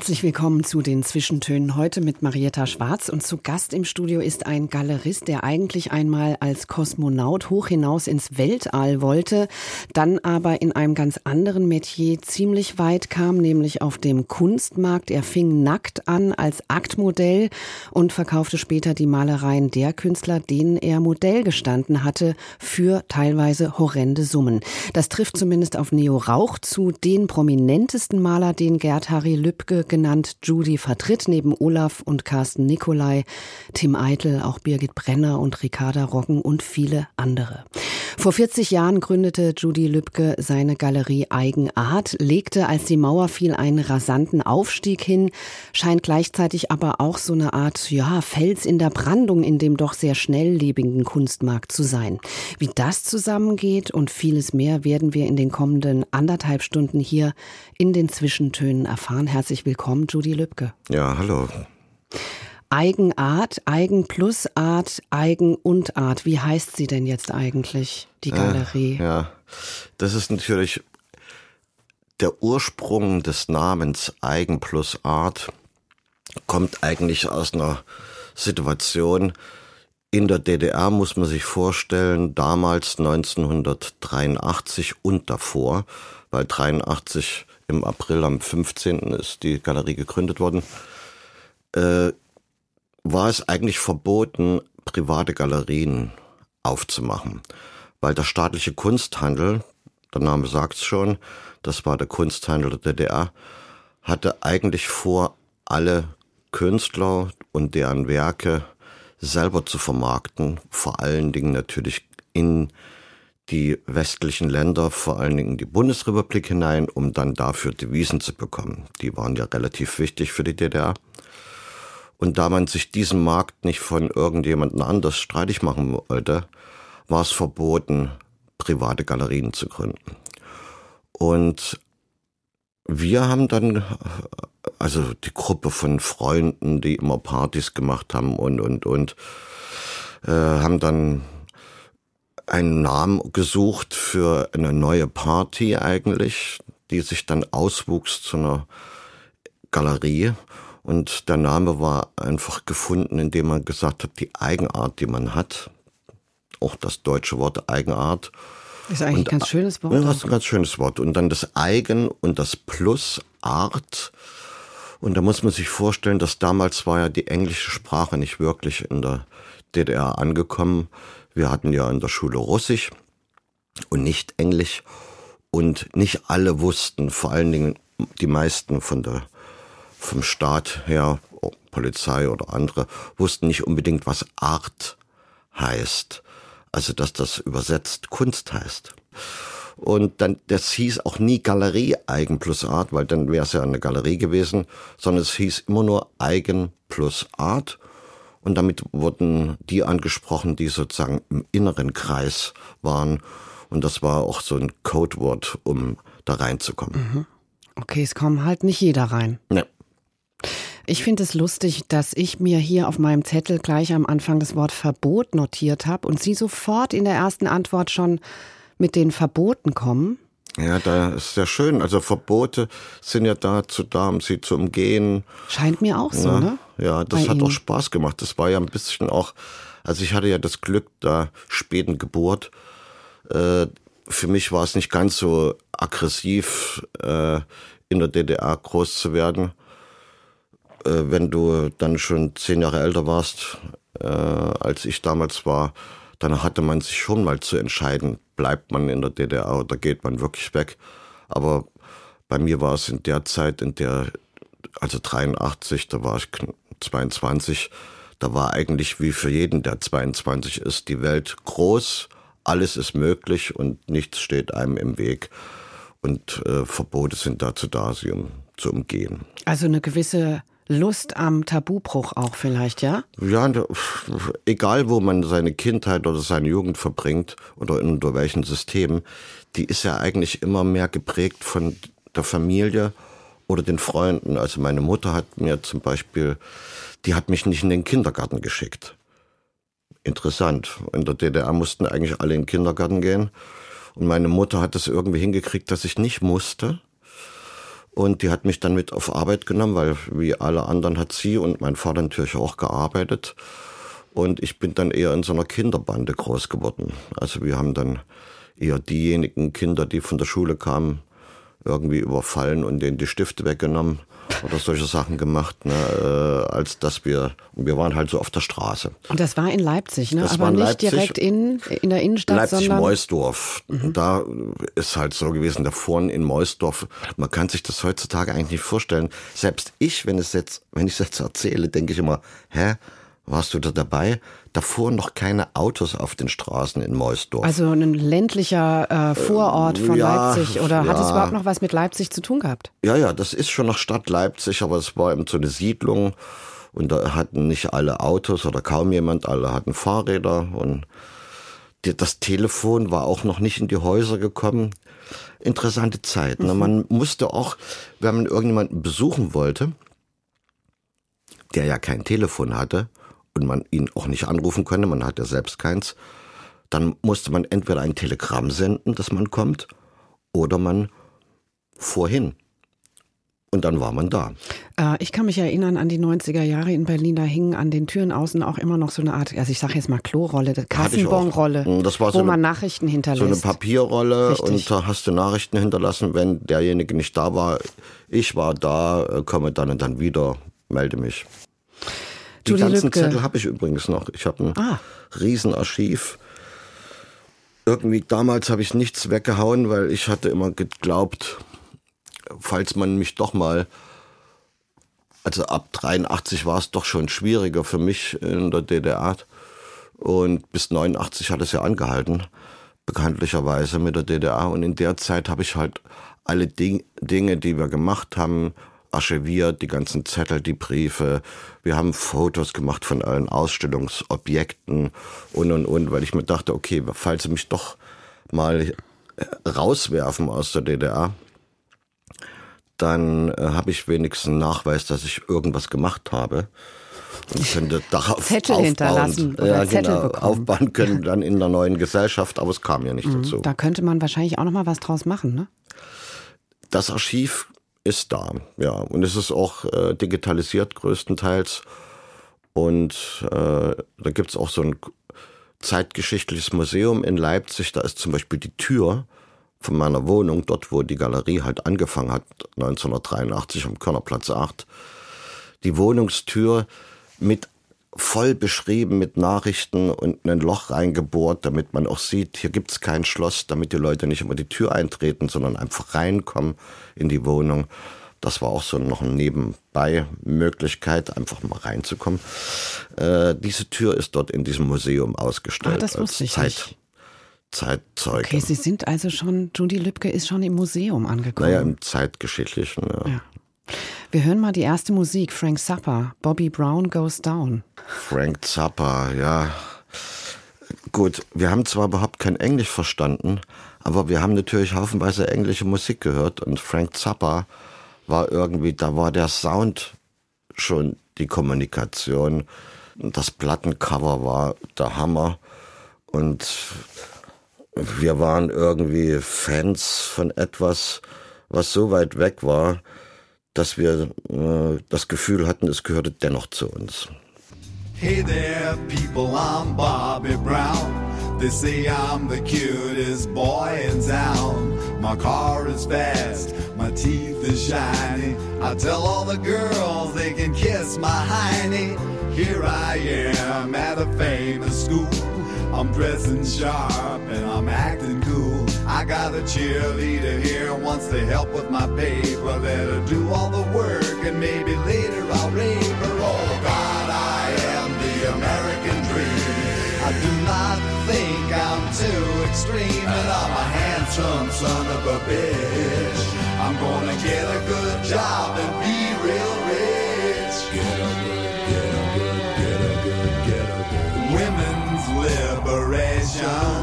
Herzlich willkommen zu den Zwischentönen heute mit Marietta Schwarz und zu Gast im Studio ist ein Galerist, der eigentlich einmal als Kosmonaut hoch hinaus ins Weltall wollte, dann aber in einem ganz anderen Metier ziemlich weit kam, nämlich auf dem Kunstmarkt. Er fing nackt an als Aktmodell und verkaufte später die Malereien der Künstler, denen er Modell gestanden hatte, für teilweise horrende Summen. Das trifft zumindest auf Neo Rauch zu, den prominentesten Maler, den Gerd Harry Lübke genannt Judy vertritt, neben Olaf und Carsten Nicolai, Tim Eitel, auch Birgit Brenner und Ricarda Roggen und viele andere. Vor 40 Jahren gründete Judy Lübke seine Galerie Eigenart, legte, als die Mauer fiel, einen rasanten Aufstieg hin, scheint gleichzeitig aber auch so eine Art, ja, Fels in der Brandung in dem doch sehr schnelllebigen Kunstmarkt zu sein. Wie das zusammengeht und vieles mehr werden wir in den kommenden anderthalb Stunden hier in den Zwischentönen erfahren. Herzlich willkommen, Judy Lübke. Ja, hallo. Eigenart, Eigen plus Art, Eigen und Art. Wie heißt sie denn jetzt eigentlich, die Galerie? Äh, ja, das ist natürlich der Ursprung des Namens Eigen plus Art kommt eigentlich aus einer Situation, in der DDR muss man sich vorstellen, damals 1983 und davor, weil 83 im April am 15. ist die Galerie gegründet worden, äh, war es eigentlich verboten, private Galerien aufzumachen, weil der staatliche Kunsthandel, der Name sagt's schon, das war der Kunsthandel der DDR, hatte eigentlich vor, alle Künstler und deren Werke selber zu vermarkten, vor allen Dingen natürlich in die westlichen Länder, vor allen Dingen die Bundesrepublik hinein, um dann dafür Devisen zu bekommen. Die waren ja relativ wichtig für die DDR. Und da man sich diesen Markt nicht von irgendjemandem anders streitig machen wollte, war es verboten, private Galerien zu gründen. Und wir haben dann, also die Gruppe von Freunden, die immer Partys gemacht haben und, und, und, äh, haben dann einen Namen gesucht für eine neue Party eigentlich, die sich dann auswuchs zu einer Galerie. Und der Name war einfach gefunden, indem man gesagt hat, die Eigenart, die man hat, auch das deutsche Wort Eigenart. Ist eigentlich und, ein ganz schönes Wort. Ja, das ist ein ganz schönes Wort. Und dann das Eigen und das Plus Art. Und da muss man sich vorstellen, dass damals war ja die englische Sprache nicht wirklich in der DDR angekommen. Wir hatten ja in der Schule Russisch und nicht Englisch. Und nicht alle wussten, vor allen Dingen die meisten von der vom Staat her, Polizei oder andere, wussten nicht unbedingt, was Art heißt. Also, dass das übersetzt Kunst heißt. Und dann, das hieß auch nie Galerie Eigen plus Art, weil dann wäre es ja eine Galerie gewesen, sondern es hieß immer nur Eigen plus Art. Und damit wurden die angesprochen, die sozusagen im inneren Kreis waren. Und das war auch so ein Codewort, um da reinzukommen. Mhm. Okay, es kommt halt nicht jeder rein. Nee. Ich finde es lustig, dass ich mir hier auf meinem Zettel gleich am Anfang das Wort Verbot notiert habe und Sie sofort in der ersten Antwort schon mit den Verboten kommen. Ja, da ist sehr schön. Also Verbote sind ja dazu da, um sie zu umgehen. Scheint mir auch so, ja, ne? Ja, das Bei hat Ihnen. auch Spaß gemacht. Das war ja ein bisschen auch, also ich hatte ja das Glück, da späten Geburt. Äh, für mich war es nicht ganz so aggressiv, äh, in der DDR groß zu werden. Äh, wenn du dann schon zehn Jahre älter warst, äh, als ich damals war, dann hatte man sich schon mal zu entscheiden, bleibt man in der DDR oder geht man wirklich weg. Aber bei mir war es in der Zeit, in der, also 83, da war ich 22, da war eigentlich wie für jeden, der 22 ist, die Welt groß, alles ist möglich und nichts steht einem im Weg. Und äh, Verbote sind dazu da, sie um zu umgehen. Also eine gewisse Lust am Tabubruch auch vielleicht, ja? Ja, egal wo man seine Kindheit oder seine Jugend verbringt oder unter welchen Systemen, die ist ja eigentlich immer mehr geprägt von der Familie oder den Freunden. Also meine Mutter hat mir zum Beispiel, die hat mich nicht in den Kindergarten geschickt. Interessant. In der DDR mussten eigentlich alle in den Kindergarten gehen. Und meine Mutter hat es irgendwie hingekriegt, dass ich nicht musste. Und die hat mich dann mit auf Arbeit genommen, weil wie alle anderen hat sie und mein Vater natürlich auch gearbeitet. Und ich bin dann eher in so einer Kinderbande groß geworden. Also wir haben dann eher diejenigen Kinder, die von der Schule kamen, irgendwie überfallen und denen die Stifte weggenommen oder solche Sachen gemacht, ne, äh, als dass wir, wir waren halt so auf der Straße. Und das war in Leipzig, ne? Das aber nicht Leipzig, direkt in, in der Innenstadt, Leipzig-Meusdorf. Mhm. Da ist halt so gewesen, da vorne in Meusdorf, man kann sich das heutzutage eigentlich nicht vorstellen. Selbst ich, wenn es jetzt, wenn ich es jetzt erzähle, denke ich immer, hä, warst du da dabei? Da fuhren noch keine Autos auf den Straßen in Meusdorf. Also ein ländlicher äh, Vorort von ja, Leipzig. Oder ja. hat es überhaupt noch was mit Leipzig zu tun gehabt? Ja, ja, das ist schon noch Stadt Leipzig, aber es war eben so eine Siedlung. Und da hatten nicht alle Autos oder kaum jemand, alle hatten Fahrräder. Und das Telefon war auch noch nicht in die Häuser gekommen. Interessante Zeit. Ne? Mhm. Man musste auch, wenn man irgendjemanden besuchen wollte, der ja kein Telefon hatte, und man ihn auch nicht anrufen konnte, man hat ja selbst keins, dann musste man entweder ein Telegramm senden, dass man kommt, oder man vorhin. Und dann war man da. Äh, ich kann mich erinnern an die 90er Jahre in Berlin, da hingen an den Türen außen auch immer noch so eine Art, also ich sage jetzt mal Klorolle, Kassenbonrolle, hm, wo so eine, man Nachrichten hinterlässt. So eine Papierrolle Richtig. und da hast du Nachrichten hinterlassen, wenn derjenige nicht da war, ich war da, äh, komme dann und dann wieder, melde mich. Die Julie ganzen Lübke. Zettel habe ich übrigens noch. Ich habe ein ah. Riesenarchiv. Irgendwie damals habe ich nichts weggehauen, weil ich hatte immer geglaubt, falls man mich doch mal, also ab 83 war es doch schon schwieriger für mich in der DDR. Und bis 89 hat es ja angehalten, bekanntlicherweise mit der DDR. Und in der Zeit habe ich halt alle Ding, Dinge, die wir gemacht haben, archiviert, die ganzen Zettel, die Briefe. Wir haben Fotos gemacht von allen Ausstellungsobjekten und und und, weil ich mir dachte, okay, falls sie mich doch mal äh, rauswerfen aus der DDR, dann äh, habe ich wenigstens einen Nachweis, dass ich irgendwas gemacht habe und könnte darauf Zettel aufbauen, hinterlassen oder ja, Zettel genau, bekommen. aufbauen können dann in der neuen Gesellschaft, aber es kam ja nicht mhm, dazu. Da könnte man wahrscheinlich auch noch mal was draus machen, ne? Das Archiv ist da, ja. Und es ist auch äh, digitalisiert größtenteils. Und äh, da gibt's auch so ein zeitgeschichtliches Museum in Leipzig. Da ist zum Beispiel die Tür von meiner Wohnung, dort wo die Galerie halt angefangen hat, 1983 am Körnerplatz 8. Die Wohnungstür mit voll beschrieben mit Nachrichten und ein Loch reingebohrt, damit man auch sieht, hier gibt's kein Schloss, damit die Leute nicht immer die Tür eintreten, sondern einfach reinkommen in die Wohnung. Das war auch so noch eine Nebenbei-Möglichkeit, einfach mal reinzukommen. Äh, diese Tür ist dort in diesem Museum ausgestellt. Ah, das wusste ich Zeit, nicht. Zeitzeuge. Okay, Sie sind also schon, Judy Lübke ist schon im Museum angekommen. Naja, im zeitgeschichtlichen, ja. ja. Wir hören mal die erste Musik, Frank Zappa, Bobby Brown Goes Down. Frank Zappa, ja. Gut, wir haben zwar überhaupt kein Englisch verstanden, aber wir haben natürlich haufenweise englische Musik gehört und Frank Zappa war irgendwie, da war der Sound schon die Kommunikation. Das Plattencover war der Hammer und wir waren irgendwie Fans von etwas, was so weit weg war, dass wir äh, das Gefühl hatten, es gehörte dennoch zu uns. Hey there, people, I'm Bobby Brown. They say I'm the cutest boy in town. My car is fast, my teeth are shiny. I tell all the girls they can kiss my hiney. Here I am at a famous school. I'm dressing sharp and I'm acting cool. I got a cheerleader here wants to help with my paper. Let her do all the work and maybe later I'll rape her. Oh God, I am the American dream. I do not think I'm too extreme, and I'm a handsome son of a bitch. I'm gonna get a good job and be real rich. Get a good, get a good, get a good, get a good. Women's liberation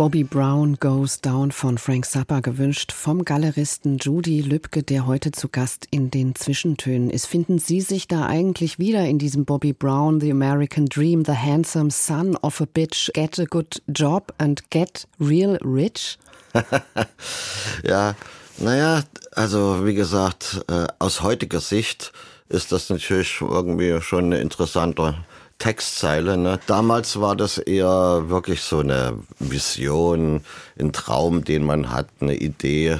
Bobby Brown Goes Down von Frank Zappa gewünscht vom Galeristen Judy Lübke, der heute zu Gast in den Zwischentönen ist. Finden Sie sich da eigentlich wieder in diesem Bobby Brown, The American Dream, The Handsome Son of a Bitch, Get a Good Job and Get Real Rich? Ja, naja, also wie gesagt, äh, aus heutiger Sicht ist das natürlich irgendwie schon eine interessante Textzeile. Ne? Damals war das eher wirklich so eine Vision, ein Traum, den man hat, eine Idee.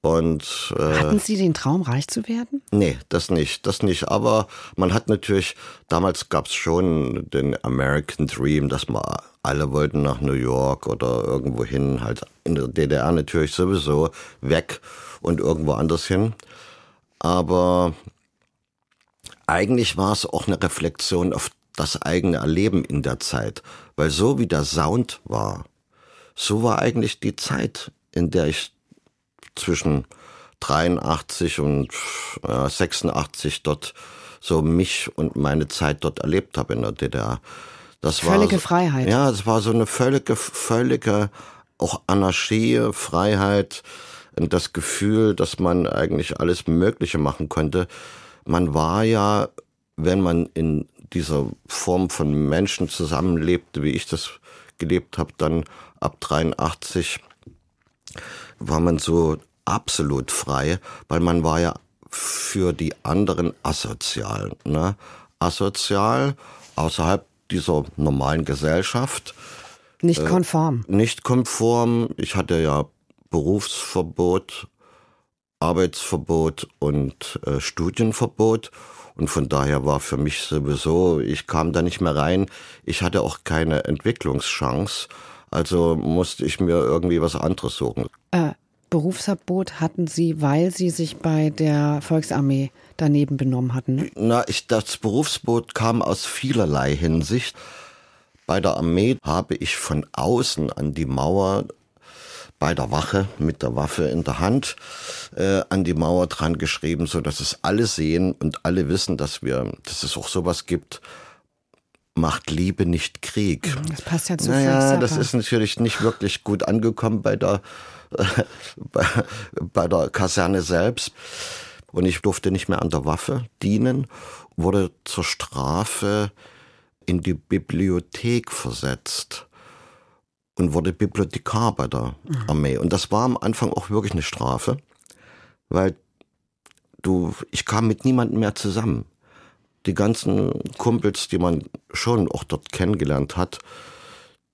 Und äh, Hatten Sie den Traum, reich zu werden? Nee, das nicht, das nicht. Aber man hat natürlich, damals gab's schon den American Dream, dass man alle wollten nach New York oder irgendwo hin, halt in der DDR natürlich sowieso weg und irgendwo anders hin. Aber eigentlich war es auch eine Reflexion auf das eigene Erleben in der Zeit. Weil so wie der Sound war, so war eigentlich die Zeit, in der ich zwischen 83 und äh, 86 dort so mich und meine Zeit dort erlebt habe in der DDR. Das Völlige war Freiheit. Ja, es war so eine völlige, völlige auch Anarchie, Freiheit und das Gefühl, dass man eigentlich alles Mögliche machen konnte. Man war ja, wenn man in dieser Form von Menschen zusammenlebte, wie ich das gelebt habe, dann ab 83 war man so absolut frei, weil man war ja für die anderen asozial. Ne? Asozial außerhalb dieser normalen Gesellschaft. Nicht konform. Nicht konform. Ich hatte ja Berufsverbot, Arbeitsverbot und äh, Studienverbot. Und von daher war für mich sowieso, ich kam da nicht mehr rein. Ich hatte auch keine Entwicklungschance. Also musste ich mir irgendwie was anderes suchen. Äh, Berufsverbot hatten Sie, weil Sie sich bei der Volksarmee daneben benommen hatten. Ne? Na, ich, das Berufsverbot kam aus vielerlei Hinsicht. Bei der Armee habe ich von außen an die Mauer bei der Wache mit der Waffe in der Hand äh, an die Mauer dran geschrieben, so dass es alle sehen und alle wissen, dass wir, dass es auch sowas gibt. Macht Liebe nicht Krieg. Das passt ja zu Naja, das ist natürlich nicht wirklich gut angekommen bei der, bei, bei der Kaserne selbst. Und ich durfte nicht mehr an der Waffe dienen, wurde zur Strafe in die Bibliothek versetzt und wurde Bibliothekar bei der Armee. Und das war am Anfang auch wirklich eine Strafe, weil du, ich kam mit niemandem mehr zusammen. Die ganzen Kumpels, die man schon auch dort kennengelernt hat,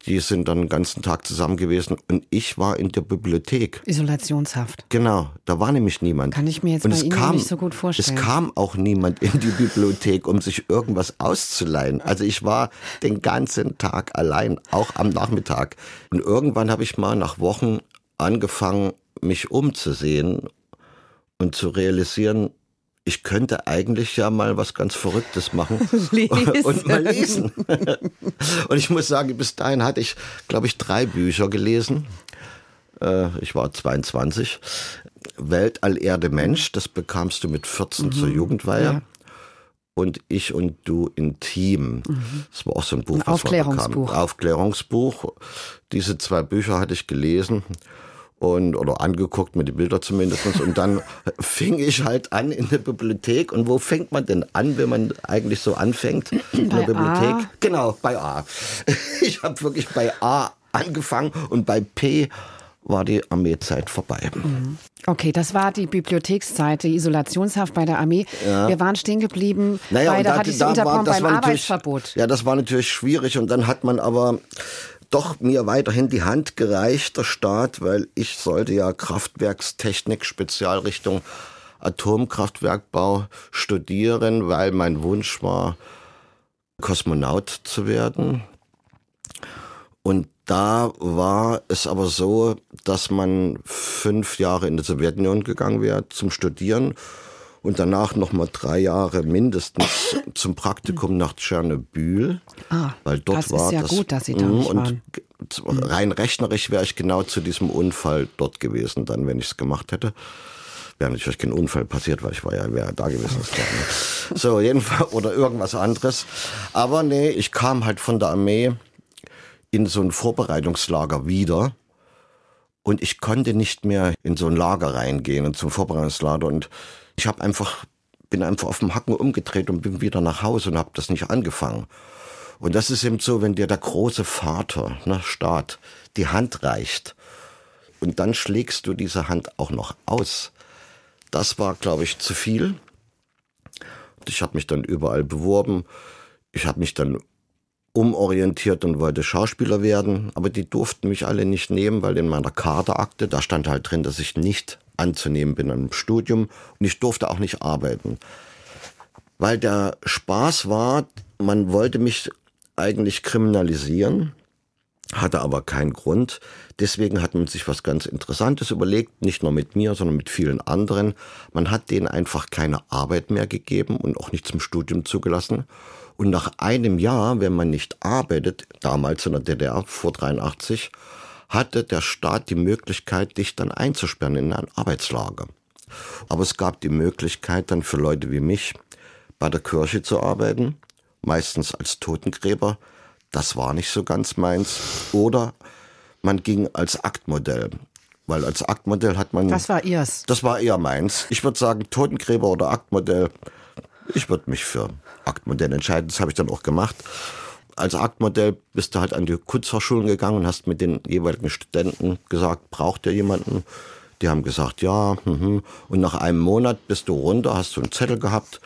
die sind dann den ganzen Tag zusammen gewesen und ich war in der Bibliothek. Isolationshaft. Genau, da war nämlich niemand. Kann ich mir jetzt und bei Ihnen kam, nicht so gut vorstellen. Es kam auch niemand in die Bibliothek, um sich irgendwas auszuleihen. Also ich war den ganzen Tag allein, auch am Nachmittag. Und irgendwann habe ich mal nach Wochen angefangen, mich umzusehen und zu realisieren, ich könnte eigentlich ja mal was ganz Verrücktes machen Lesen. und mal lesen. und ich muss sagen, bis dahin hatte ich, glaube ich, drei Bücher gelesen. Äh, Ich war 22. Weltall Erde Mensch, das bekamst du mit 14 zur Jugendweihe. Ja. Und ich und du intim. Das war auch so ein Buch, Ein was Aufklärungsbuch. Aufklärungsbuch. Diese zwei Bücher hatte ich gelesen und oder angeguckt mit den Bildern zumindest und dann fing ich halt an in der Bibliothek und wo fängt man denn an, wenn man eigentlich so anfängt in Bei der Bibliothek? A. Genau, bei A. Ich habe wirklich bei A angefangen und bei P war die Armeezeit vorbei. Okay, das war die Bibliothekszeit, die Isolationshaft bei der Armee. Wir waren stehen geblieben bei, und da hatte ich Sie unterbrochen beim Arbeitsverbot. Ja, das war natürlich schwierig und dann hat man aber doch mir weiterhin die Hand gereicht, der Staat, weil ich sollte ja Kraftwerkstechnik, Spezialrichtung Atomkraftwerkbau studieren, weil mein Wunsch war, Kosmonaut zu werden. Und da war es aber so, dass man fünf Jahre in die Sowjetunion gegangen wäre zum Studieren und danach noch mal drei Jahre mindestens zum Praktikum nach Tschernobyl, Ah, weil dort das ist war ja das gut, dass Sie da Mhm, nicht und waren. g- rein rechnerisch wäre ich genau zu diesem Unfall dort gewesen, dann wenn ich es gemacht hätte. Wäre natürlich kein Unfall passiert, weil ich war ja wäre da gewesen. Ist klar, ne? So jedenfalls oder irgendwas anderes. Aber nee, ich kam halt von der Armee in so ein Vorbereitungslager wieder und ich konnte nicht mehr in so ein Lager reingehen und zum Vorbereitungslager und ich habe einfach bin einfach auf dem Hacken umgedreht und bin wieder nach Hause und habe das nicht angefangen. Und das ist eben so, wenn dir der große Vater, ne, Staat, die Hand reicht und dann schlägst du diese Hand auch noch aus. Das war, glaube ich, zu viel. Und ich habe mich dann überall beworben. Ich habe mich dann umorientiert und wollte Schauspieler werden, aber die durften mich alle nicht nehmen, weil in meiner Kaderakte, da stand halt drin, dass ich nicht anzunehmen bin im Studium und ich durfte auch nicht arbeiten. Weil der Spaß war, man wollte mich eigentlich kriminalisieren, hatte aber keinen Grund. Deswegen hat man sich was ganz Interessantes überlegt, nicht nur mit mir, sondern mit vielen anderen. Man hat denen einfach keine Arbeit mehr gegeben und auch nicht zum Studium zugelassen. Und nach einem Jahr, wenn man nicht arbeitet, damals in der DDR vor 83, hatte der Staat die Möglichkeit, dich dann einzusperren in ein Arbeitslager. Aber es gab die Möglichkeit dann für Leute wie mich, bei der Kirche zu arbeiten, meistens als Totengräber. Das war nicht so ganz meins. Oder man ging als Aktmodell. Weil als Aktmodell hat man. Was war Ihrs? Das war eher meins. Ich würde sagen, Totengräber oder Aktmodell. Ich würde mich für Aktmodell entscheiden. Das habe ich dann auch gemacht. Als Aktmodell bist du halt an die Kunsthochschulen gegangen und hast mit den jeweiligen Studenten gesagt, braucht ihr jemanden? Die haben gesagt, ja. Mhm. Und nach einem Monat bist du runter, hast du einen Zettel gehabt,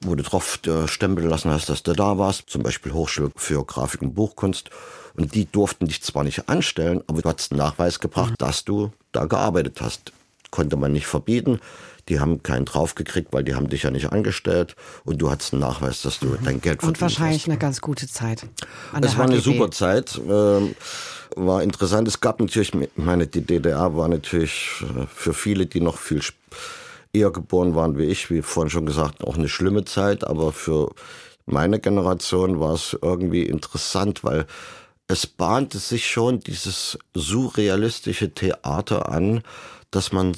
wo du drauf äh, stempeln lassen hast, dass du da warst, zum Beispiel Hochschule für Grafik und Buchkunst. Und die durften dich zwar nicht anstellen, aber du hast einen Nachweis gebracht, dass du da gearbeitet hast. Konnte man nicht verbieten. Die haben keinen draufgekriegt, weil die haben dich ja nicht angestellt. Und du hattest einen Nachweis, dass du dein Geld verdient Und wahrscheinlich hast. eine ganz gute Zeit. Es war eine super Zeit, ähm, war interessant. Es gab natürlich, ich meine, die DDR war natürlich äh, für viele, die noch viel eher geboren waren wie ich, wie vorhin schon gesagt, auch eine schlimme Zeit. Aber für meine Generation war es irgendwie interessant, weil es bahnte sich schon dieses surrealistische Theater an, dass man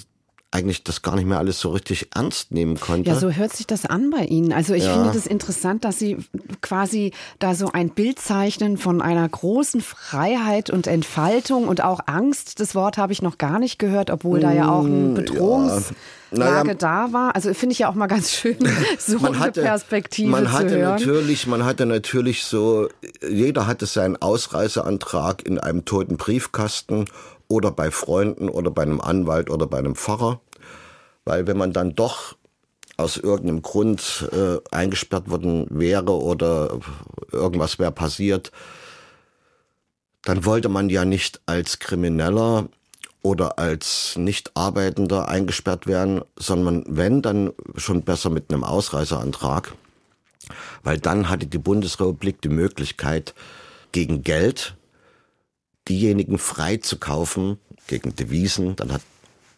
eigentlich das gar nicht mehr alles so richtig ernst nehmen konnte. Ja, so hört sich das an bei Ihnen. Also ich Ja. finde das interessant, dass Sie quasi da so ein Bild zeichnen von einer großen Freiheit und Entfaltung und auch Angst. Das Wort habe ich noch gar nicht gehört, obwohl da ja auch eine Bedrohungslage Naja, da war. Also finde ich ja auch mal ganz schön, so man eine hatte, Perspektive man zu hatte hören. natürlich, man hatte natürlich so, jeder hatte seinen Ausreiseantrag in einem toten Briefkasten oder bei Freunden oder bei einem Anwalt oder bei einem Pfarrer, weil wenn man dann doch aus irgendeinem Grund äh, eingesperrt worden wäre oder irgendwas wäre passiert, dann wollte man ja nicht als Krimineller oder als Nicht-Arbeitender eingesperrt werden, sondern wenn, dann schon besser mit einem Ausreiseantrag. Weil dann hatte die Bundesrepublik die Möglichkeit, gegen Geld diejenigen freizukaufen, gegen Devisen. Dann hat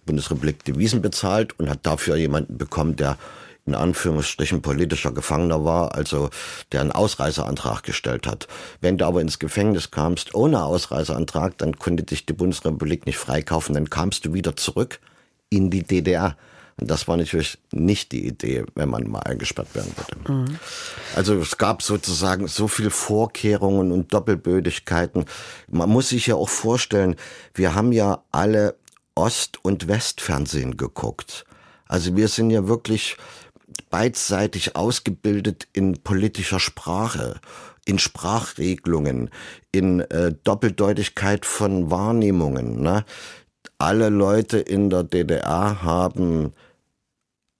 Bundesrepublik Devisen bezahlt und hat dafür jemanden bekommen, der in Anführungsstrichen politischer Gefangener war, also der einen Ausreiseantrag gestellt hat. Wenn du aber ins Gefängnis kamst ohne Ausreiseantrag, dann konnte dich die Bundesrepublik nicht freikaufen, dann kamst du wieder zurück in die DDR. Das war natürlich nicht die Idee, wenn man mal eingesperrt werden würde. Also es gab sozusagen so viel Vorkehrungen und Doppelbödigkeiten. Man muss sich ja auch vorstellen, wir haben ja alle Ost- und Westfernsehen geguckt. Also wir sind ja wirklich beidseitig ausgebildet in politischer Sprache, in Sprachregelungen, in äh, Doppeldeutigkeit von Wahrnehmungen. Ne? Alle Leute in der DDR haben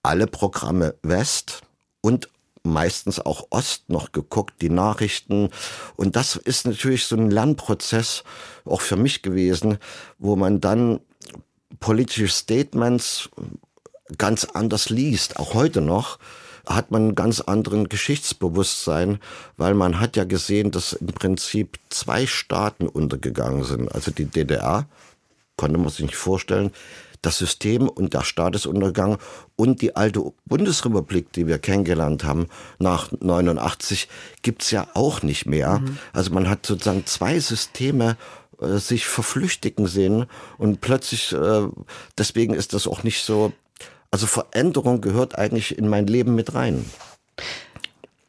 alle Programme West und meistens auch Ost noch geguckt, die Nachrichten. Und das ist natürlich so ein Lernprozess auch für mich gewesen, wo man dann politische Statements ganz anders liest, auch heute noch hat man einen ganz anderen Geschichtsbewusstsein, weil man hat ja gesehen, dass im Prinzip zwei Staaten untergegangen sind. Also die DDR, konnte man sich nicht vorstellen, das System und der Staat ist untergegangen und die alte Bundesrepublik, die wir kennengelernt haben nach 89, gibt's ja auch nicht mehr. Mhm. Also man hat sozusagen zwei Systeme äh, sich verflüchtigen sehen und plötzlich, äh, deswegen ist das auch nicht so, also Veränderung gehört eigentlich in mein Leben mit rein.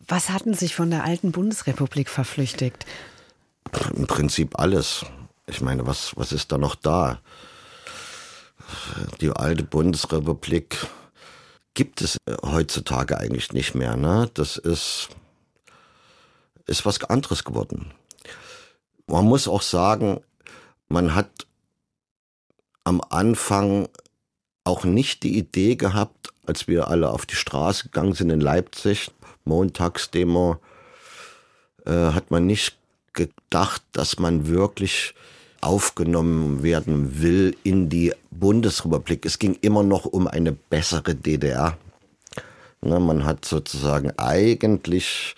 Was hatten sich von der alten Bundesrepublik verflüchtigt? Im Prinzip alles. Ich meine, was, was ist da noch da? Die alte Bundesrepublik gibt es heutzutage eigentlich nicht mehr. Ne? Das ist, ist was anderes geworden. Man muss auch sagen, man hat am Anfang auch nicht die Idee gehabt, als wir alle auf die Straße gegangen sind in Leipzig, Montagsdemo, äh, hat man nicht gedacht, dass man wirklich aufgenommen werden will in die Bundesrepublik. Es ging immer noch um eine bessere DDR. Ne, man hat sozusagen eigentlich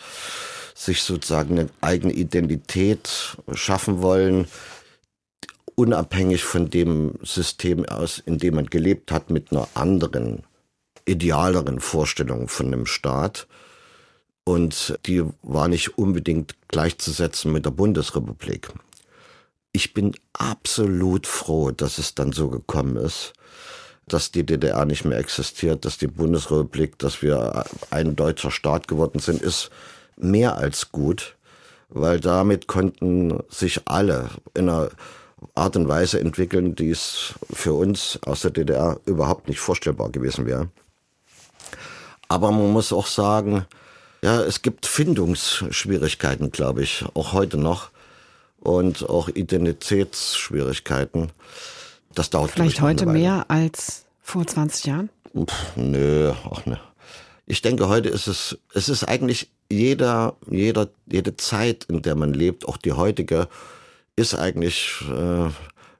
sich sozusagen eine eigene Identität schaffen wollen, unabhängig von dem System aus, in dem man gelebt hat, mit einer anderen, idealeren Vorstellung von einem Staat. Und die war nicht unbedingt gleichzusetzen mit der Bundesrepublik. Ich bin absolut froh, dass es dann so gekommen ist, dass die DDR nicht mehr existiert, dass die Bundesrepublik, dass wir ein deutscher Staat geworden sind, ist mehr als gut, weil damit konnten sich alle in einer Art und Weise entwickeln, die es für uns aus der DDR überhaupt nicht vorstellbar gewesen wäre. Aber man muss auch sagen, ja, es gibt Findungsschwierigkeiten, glaube ich, auch heute noch. Und auch Identitätsschwierigkeiten. Das dauert Vielleicht heute mehr als vor 20 Jahren? Pff, nö, auch ne. Ich denke, heute ist es, es ist eigentlich jeder, jeder, jede Zeit, in der man lebt, auch die heutige, ist eigentlich äh,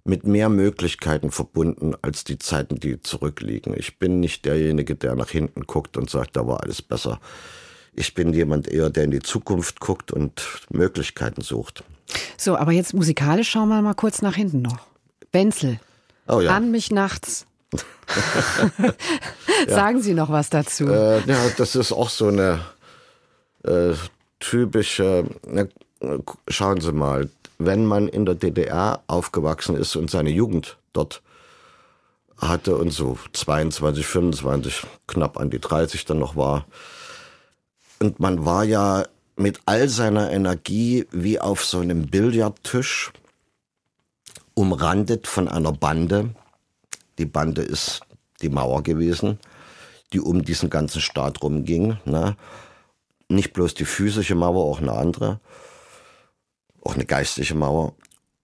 mit mehr Möglichkeiten verbunden als die Zeiten, die zurückliegen. Ich bin nicht derjenige, der nach hinten guckt und sagt, da war alles besser. Ich bin jemand eher, der in die Zukunft guckt und Möglichkeiten sucht. So, aber jetzt musikalisch schauen wir mal kurz nach hinten noch. Benzel. Oh ja. An mich nachts. Sagen Sie noch was dazu? Äh, ja, das ist auch so eine äh, typische. Ne, schauen Sie mal, wenn man in der DDR aufgewachsen ist und seine Jugend dort hatte und so 22, 25, knapp an die 30 dann noch war, und man war ja mit all seiner Energie wie auf so einem Billardtisch umrandet von einer Bande. Die Bande ist die Mauer gewesen, die um diesen ganzen Staat rumging. Ne? Nicht bloß die physische Mauer, auch eine andere, auch eine geistliche Mauer.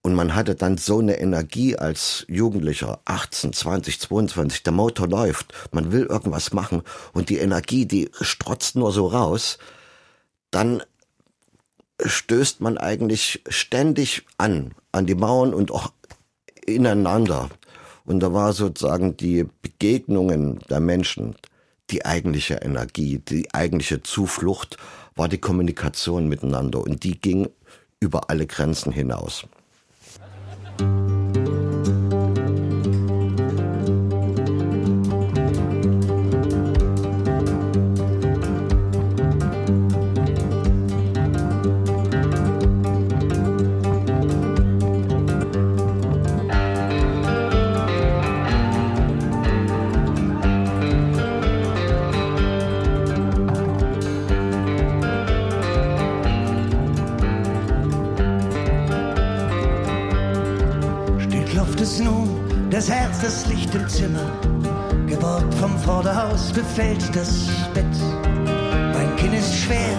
Und man hatte dann so eine Energie als Jugendlicher, 18, 20, 22, der Motor läuft, man will irgendwas machen und die Energie, die strotzt nur so raus, dann stößt man eigentlich ständig an, an die Mauern und auch ineinander. Und da war sozusagen die Begegnungen der Menschen, die eigentliche Energie, die eigentliche Zuflucht, war die Kommunikation miteinander und die ging über alle Grenzen hinaus. Zimmer. Geborgt vom Vorderhaus befällt das Bett. Mein Kinn ist schwer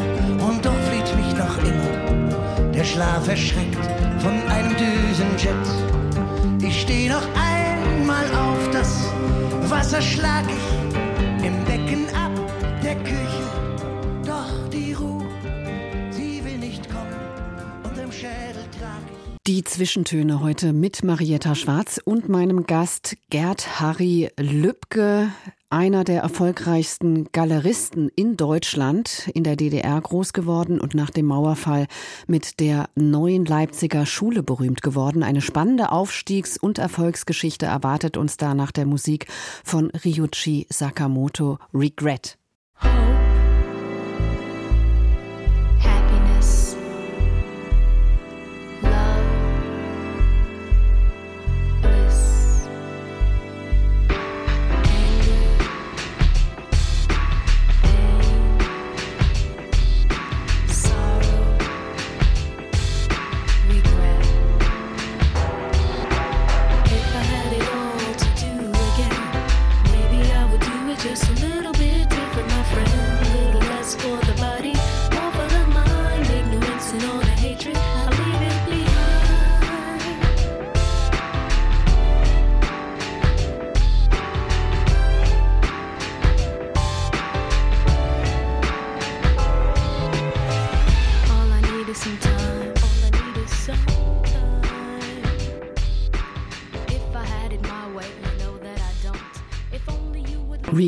und doch flieht mich noch immer. Der Schlaf erschreckt von einem Düsenjet. Ich steh noch einmal auf das Wasser, schlag ich Die Zwischentöne heute mit Marietta Schwarz und meinem Gast Gerd Harry Lübke. einer der erfolgreichsten Galeristen in Deutschland, in der DDR groß geworden und nach dem Mauerfall mit der neuen Leipziger Schule berühmt geworden. Eine spannende Aufstiegs- und Erfolgsgeschichte erwartet uns da nach der Musik von Ryuichi Sakamoto Regret. happiness,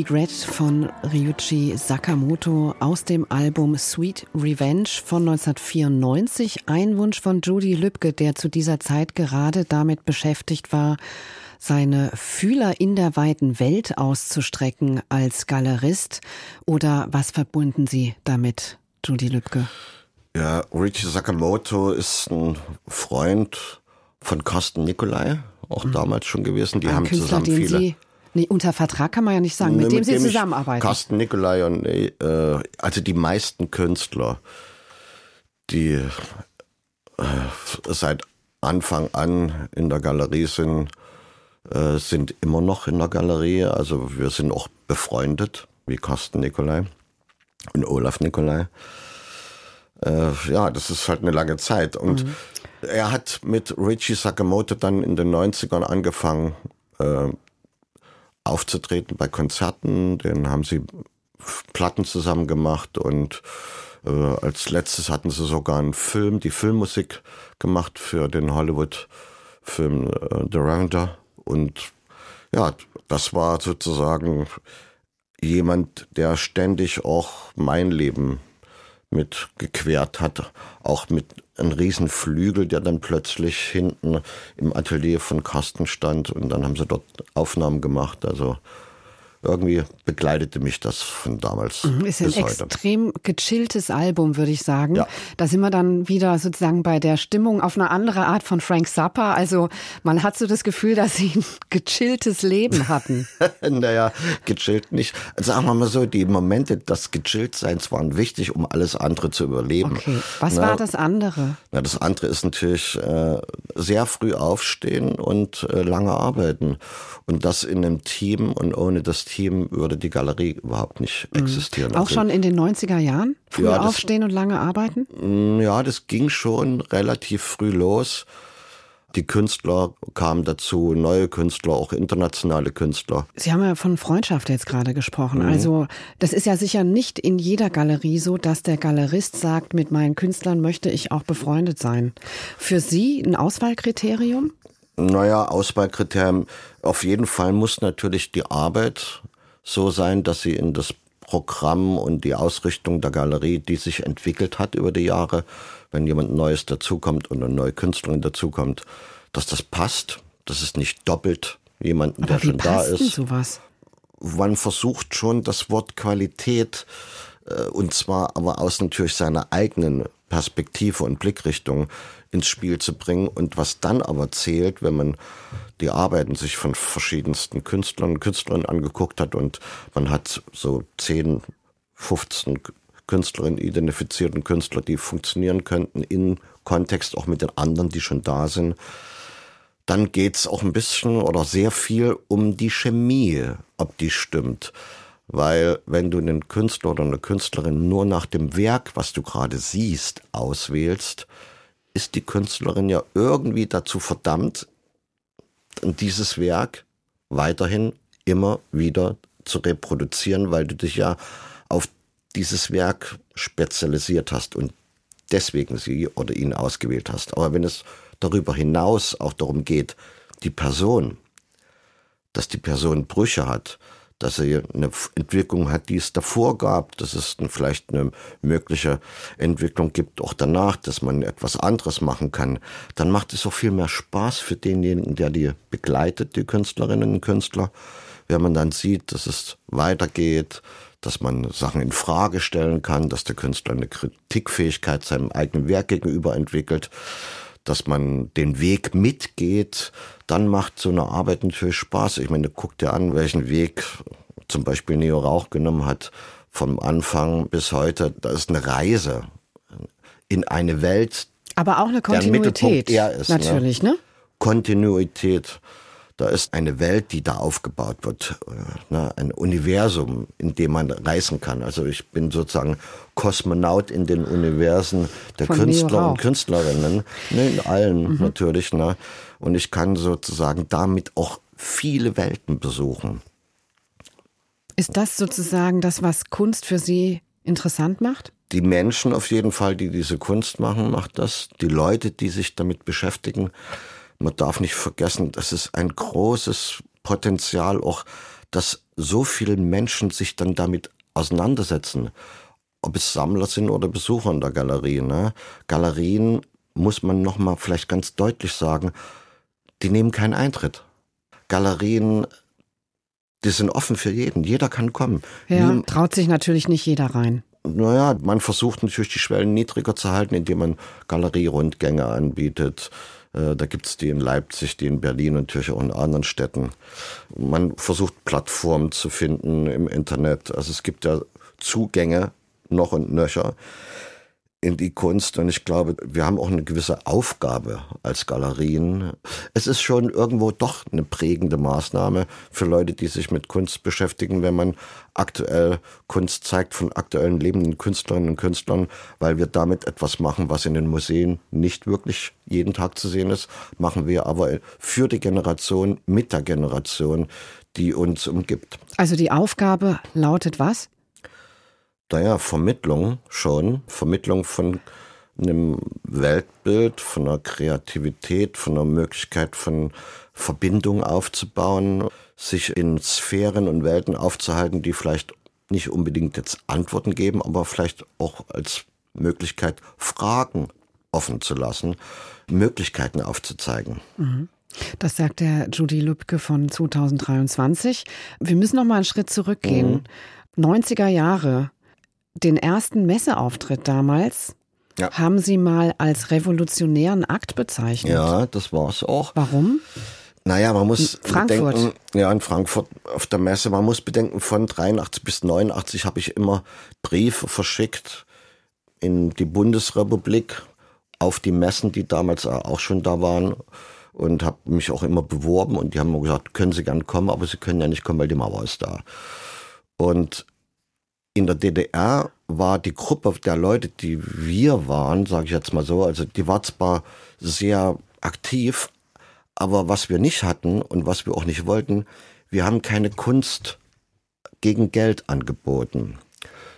Regret von Ryuichi Sakamoto aus dem Album Sweet Revenge von 1994. Ein Wunsch von Judy Lübke, der zu dieser Zeit gerade damit beschäftigt war, seine Fühler in der weiten Welt auszustrecken als Galerist. Oder was verbunden Sie damit, Judy Lübke? Ja, Richie Sakamoto ist ein Freund von Carsten Nicolai, auch damals schon gewesen. Die Ein haben Künstler, zusammen viele. Sie, nee, unter Vertrag kann man ja nicht sagen, mit Ne, dem Sie ich- zusammenarbeiten. Carsten Nicolai und äh, also die meisten Künstler, die äh, seit Anfang an in der Galerie sind, äh, sind immer noch in der Galerie. Also wir sind auch befreundet, wie Carsten Nicolai und Olaf Nicolai. Äh, ja, das ist halt eine lange Zeit. Und er hat mit Richie Sakamoto dann in den 90ern angefangen, äh, aufzutreten bei Konzerten. Den haben sie Platten zusammen gemacht und äh, als letztes hatten sie sogar einen Film, die Filmmusik gemacht für den Hollywood-Film äh, The Rounder. Und ja, das war sozusagen jemand, der ständig auch mein Leben mit gequert hat, auch mit einem riesen Flügel, der dann plötzlich hinten im Atelier von Carsten stand und dann haben sie dort Aufnahmen gemacht. Also irgendwie begleitete mich das von damals Mhm, Ist ein bis heute. extrem gechilltes Album, würde ich sagen. Ja. Da sind wir dann wieder sozusagen bei der Stimmung auf eine andere Art von Frank Zappa. Also man hat so das Gefühl, dass sie ein gechilltes Leben hatten. naja, gechillt nicht. Sagen wir mal so, die Momente des Gechilltseins waren wichtig, um alles andere zu überleben. Okay. Was Na, war das andere? Na, das andere ist natürlich äh, sehr früh aufstehen und äh, lange arbeiten. Und das in einem Team und ohne das Team würde die Galerie überhaupt nicht existieren. Mhm. Auch Also, schon in den 90er Jahren? Früh Ja, das- aufstehen und lange arbeiten? mh, Ja, das ging schon relativ früh los. Die Künstler kamen dazu, neue Künstler, auch internationale Künstler. Sie haben ja von Freundschaft jetzt gerade gesprochen. Mhm. Also das ist ja sicher nicht in jeder Galerie so, dass der Galerist sagt, mit meinen Künstlern möchte ich auch befreundet sein. Für Sie ein Auswahlkriterium? Naja, Auswahlkriterien. Auf jeden Fall muss natürlich die Arbeit so sein, dass sie in das Programm und die Ausrichtung der Galerie, die sich entwickelt hat über die Jahre, wenn jemand Neues dazukommt und eine neue Künstlerin dazukommt, dass das passt, dass es nicht doppelt jemanden, der Aber wie schon da ist. sowas? Man versucht schon das Wort Qualität äh, und zwar aber aus natürlich seiner eigenen Perspektive und Blickrichtung ins Spiel zu bringen und was dann aber zählt, wenn man die Arbeiten sich von verschiedensten Künstlern und Künstlerinnen angeguckt hat und man hat so 10, 15 Künstlerinnen identifiziert und Künstler, die funktionieren könnten in Kontext auch mit den anderen, die schon da sind dann geht's auch ein bisschen oder sehr viel um die Chemie, ob die stimmt. Weil wenn du einen Künstler oder eine Künstlerin nur nach dem Werk, was du gerade siehst, auswählst, ist die Künstlerin ja irgendwie dazu verdammt, dieses Werk weiterhin immer wieder zu reproduzieren, weil du dich ja auf dieses Werk spezialisiert hast und deswegen sie oder ihn ausgewählt hast. Aber wenn es darüber hinaus auch darum geht, die Person, dass die Person Brüche hat, dass sie eine Entwicklung hat, die es davor gab, dass es vielleicht eine mögliche Entwicklung gibt, auch danach, dass man etwas anderes machen kann, dann macht es auch viel mehr Spaß für denjenigen, der die begleitet, die Künstlerinnen und Künstler, wenn man dann sieht, dass es weitergeht, dass man Sachen in Frage stellen kann, dass der Künstler eine Kritikfähigkeit seinem eigenen Werk gegenüber entwickelt, dass man den Weg mitgeht, dann macht so eine Arbeit natürlich Spaß. Ich meine, guck dir an, welchen Weg zum Beispiel Neo Rauch genommen hat, vom Anfang bis heute. Das ist eine Reise in eine Welt, Aber auch eine der Mittelpunkt Kontinuität. er ist. Natürlich, ne? Kontinuität. Da ist eine Welt, die da aufgebaut wird, äh, ne, ein Universum, in dem man reisen kann. Also ich bin sozusagen Kosmonaut in den Universen der Von Künstler und Künstlerinnen, ne, in allen natürlich. Ne, und ich kann sozusagen damit auch viele Welten besuchen. Ist das sozusagen das, was Kunst für Sie interessant macht? Die Menschen auf jeden Fall, die diese Kunst machen, macht das. Die Leute, die sich damit beschäftigen. Man darf nicht vergessen, das ist ein großes Potenzial auch, dass so viele Menschen sich dann damit auseinandersetzen. Ob es Sammler sind oder Besucher in der Galerie. Ne? Galerien, muss man nochmal vielleicht ganz deutlich sagen, die nehmen keinen Eintritt. Galerien, die sind offen für jeden. Jeder kann kommen. Ja, Niem- traut sich natürlich nicht jeder rein. naja, man versucht natürlich die Schwellen niedriger zu halten, indem man Galerierundgänge anbietet. Äh, Da gibt's die in Leipzig, die in Berlin und natürlich auch in anderen Städten. Man versucht Plattformen zu finden im Internet. Also es gibt ja Zugänge noch und nöcher in die Kunst und ich glaube, wir haben auch eine gewisse Aufgabe als Galerien. Es ist schon irgendwo doch eine prägende Maßnahme für Leute, die sich mit Kunst beschäftigen, wenn man aktuell Kunst zeigt von aktuellen lebenden Künstlerinnen und Künstlern, weil wir damit etwas machen, was in den Museen nicht wirklich jeden Tag zu sehen ist, machen wir aber für die Generation, mit der Generation, die uns umgibt. Also die Aufgabe lautet was? Naja, Vermittlung schon, Vermittlung von einem Weltbild, von einer Kreativität, von einer Möglichkeit von Verbindung aufzubauen, sich in Sphären und Welten aufzuhalten, die vielleicht nicht unbedingt jetzt Antworten geben, aber vielleicht auch als Möglichkeit Fragen offen zu lassen, Möglichkeiten aufzuzeigen. Das sagt der Judy Lübke von 2023. Wir müssen noch mal einen Schritt zurückgehen. 90er Jahre, den ersten Messeauftritt damals, Ja. haben Sie mal als revolutionären Akt bezeichnet. Ja, das war's auch. Warum? Naja, man muss Frankfurt. bedenken, ja, in Frankfurt auf der Messe, man muss bedenken, von 83 bis 89 habe ich immer Briefe verschickt in die Bundesrepublik auf die Messen, die damals auch schon da waren und habe mich auch immer beworben und die haben mir gesagt, können Sie gern kommen, aber Sie können ja nicht kommen, weil die Mauer ist da. Und in der DDR war die Gruppe der Leute, die wir waren, sage ich jetzt mal so, also die war zwar sehr aktiv, aber was wir nicht hatten und was wir auch nicht wollten, wir haben keine Kunst gegen Geld angeboten,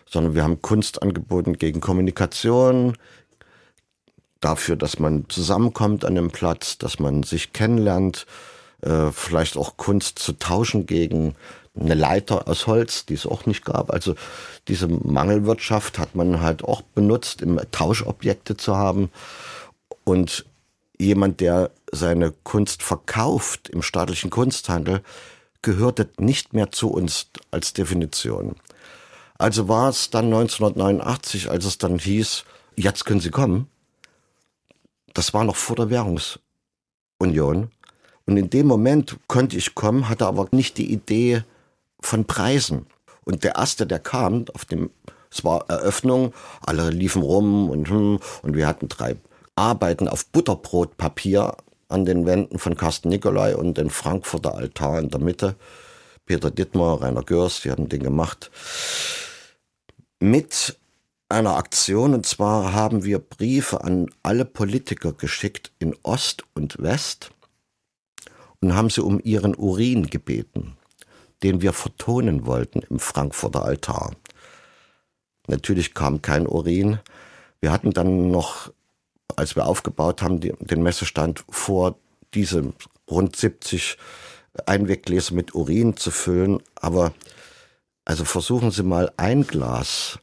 sondern wir haben Kunst angeboten gegen Kommunikation, dafür, dass man zusammenkommt an dem Platz, dass man sich kennenlernt, äh, vielleicht auch Kunst zu tauschen gegen eine Leiter aus Holz, die es auch nicht gab. Also diese Mangelwirtschaft hat man halt auch benutzt, um Tauschobjekte zu haben. Und jemand, der seine Kunst verkauft im staatlichen Kunsthandel, gehörte nicht mehr zu uns als Definition. Also war es dann 1989, als es dann hieß, jetzt können Sie kommen. Das war noch vor der Währungsunion. Und in dem Moment konnte ich kommen, hatte aber nicht die Idee von Preisen. Und der erste, der kam, auf dem, es war Eröffnung, alle liefen rum und, hm, und wir hatten drei Arbeiten auf Butterbrotpapier an den Wänden von Carsten Nicolai und den Frankfurter Altar in der Mitte. Peter Dittmar, Rainer Görs, die hatten den gemacht. Mit einer Aktion, und zwar haben wir Briefe an alle Politiker geschickt in Ost und West und haben sie um ihren Urin gebeten, den wir vertonen wollten im Frankfurter Altar. Natürlich kam kein Urin. Wir hatten dann noch, als wir aufgebaut haben, den Messestand vor, diese rund 70 Einweggläser mit Urin zu füllen, aber Also versuchen Sie mal ein Glas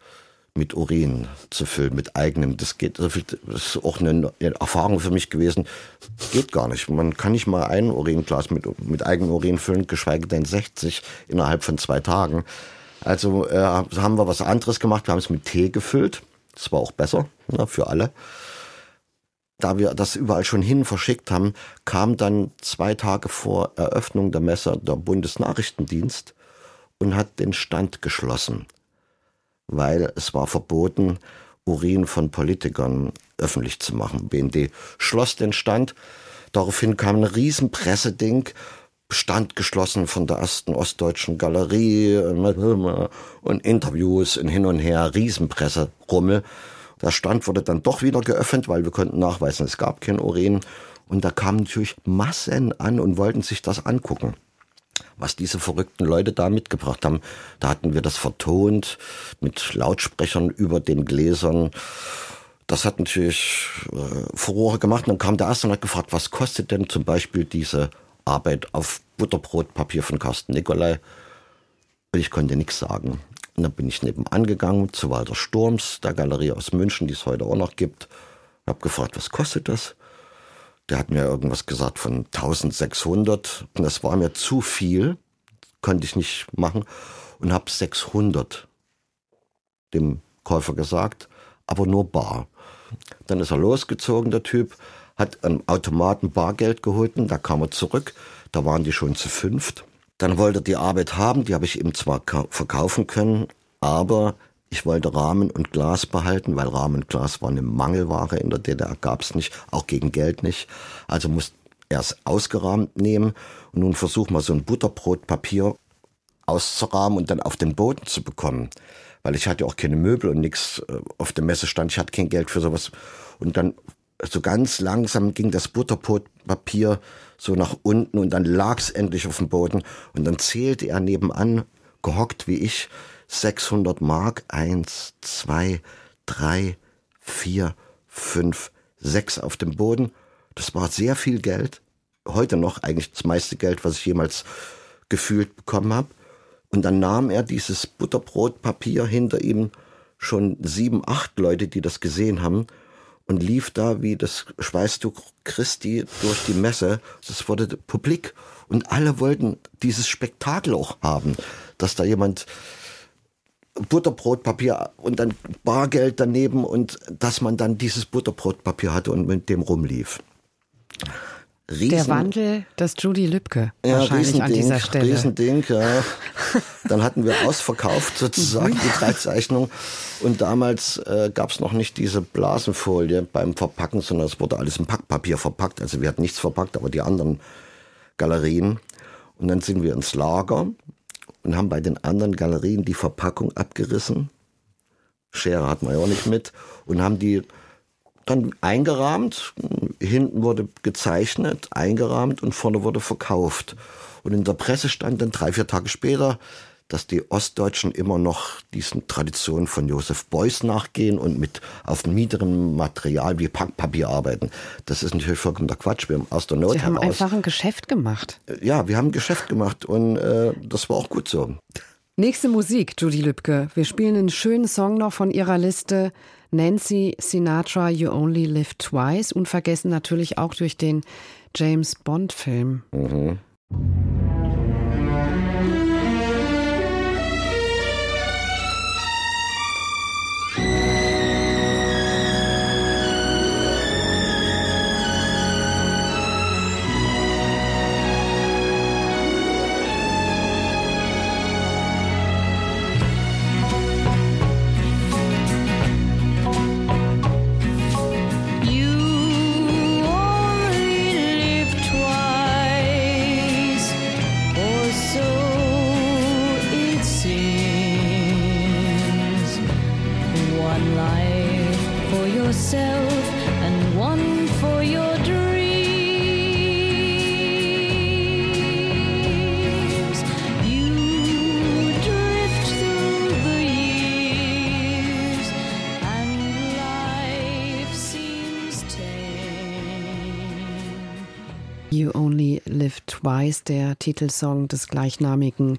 mit Urin zu füllen, mit eigenem. Das geht, das ist auch eine Erfahrung für mich gewesen. Geht gar nicht. Man kann nicht mal ein Uringlas mit, mit eigenem Urin füllen, geschweige denn 60 innerhalb von zwei Tagen. Also äh, haben wir was anderes gemacht. Wir haben es mit Tee gefüllt. Das war auch besser ne, für alle. Da wir das überall schon hin verschickt haben, kam dann zwei Tage vor Eröffnung der Messe der Bundesnachrichtendienst und hat den Stand geschlossen, weil es war verboten, Urin von Politikern öffentlich zu machen. BND schloss den Stand. Daraufhin kam ein Riesenpresseding, Stand geschlossen von der ersten ostdeutschen Galerie und Interviews und hin und her, Riesenpresserummel. Der Stand wurde dann doch wieder geöffnet, weil wir konnten nachweisen, es gab kein Urin. Und da kamen natürlich Massen an und wollten sich das angucken was diese verrückten Leute da mitgebracht haben. Da hatten wir das vertont mit Lautsprechern über den Gläsern. Das hat natürlich äh, Furore gemacht. Und dann kam der erste und hat gefragt, was kostet denn zum Beispiel diese Arbeit auf Butterbrotpapier von Carsten Nicolai? Und ich konnte nichts sagen. Und dann bin ich nebenan gegangen zu Walter Sturms, der Galerie aus München, die es heute auch noch gibt. Hab gefragt, was kostet das? Der hat mir irgendwas gesagt von 1600. Und das war mir zu viel, konnte ich nicht machen. Und habe 600 dem Käufer gesagt, aber nur bar. Dann ist er losgezogen, der Typ, hat am Automaten Bargeld geholt und da kam er zurück. Da waren die schon zu fünft. Dann wollte er die Arbeit haben, die habe ich ihm zwar verkaufen können, aber ich wollte Rahmen und Glas behalten, weil Rahmen und Glas war eine Mangelware in der DDR, gab es nicht, auch gegen Geld nicht. Also musste er es ausgerahmt nehmen und nun versuch mal so ein Butterbrotpapier auszurahmen und dann auf den Boden zu bekommen. Weil ich hatte auch keine Möbel und nichts auf der Messe stand, ich hatte kein Geld für sowas. Und dann so ganz langsam ging das Butterbrotpapier so nach unten und dann lag es endlich auf dem Boden und dann zählte er nebenan, gehockt wie ich, 600 Mark, eins, zwei, drei, vier, fünf, sechs auf dem Boden. Das war sehr viel Geld. Heute noch eigentlich das meiste Geld, was ich jemals gefühlt bekommen habe. Und dann nahm er dieses Butterbrotpapier hinter ihm schon sieben, acht Leute, die das gesehen haben und lief da wie das Schweißtuch Christi durch die Messe. Das wurde publik und alle wollten dieses Spektakel auch haben, dass da jemand Butterbrotpapier und dann Bargeld daneben und dass man dann dieses Butterbrotpapier hatte und mit dem rumlief. Riesen, der Wandel des Judy Lübke ja, wahrscheinlich an dieser Stelle. Riesending, ja. Dann hatten wir ausverkauft sozusagen die drei Zeichnungen. Und damals äh, gab es noch nicht diese Blasenfolie beim Verpacken, sondern es wurde alles in Packpapier verpackt. Also wir hatten nichts verpackt, aber die anderen Galerien. Und dann sind wir ins Lager und haben bei den anderen Galerien die Verpackung abgerissen. Schere hatten wir ja auch nicht mit und haben die dann eingerahmt. Hinten wurde gezeichnet, eingerahmt und vorne wurde verkauft. Und in der Presse stand dann drei, vier Tage später, dass die Ostdeutschen immer noch diesen Traditionen von Josef Beuys nachgehen und mit auf niederem Material wie Packpapier arbeiten. Das ist natürlich vollkommener Quatsch. Wir haben aus der Not Sie haben heraus, einfach ein Geschäft gemacht. Ja, wir haben ein Geschäft gemacht und äh, das war auch gut so. Nächste Musik, Judy Lübke. Wir spielen einen schönen Song noch von ihrer Liste. Nancy Sinatra, You Only Live Twice. Unvergessen natürlich auch durch den James Bond-Film. Mhm. Twice, der Titelsong des gleichnamigen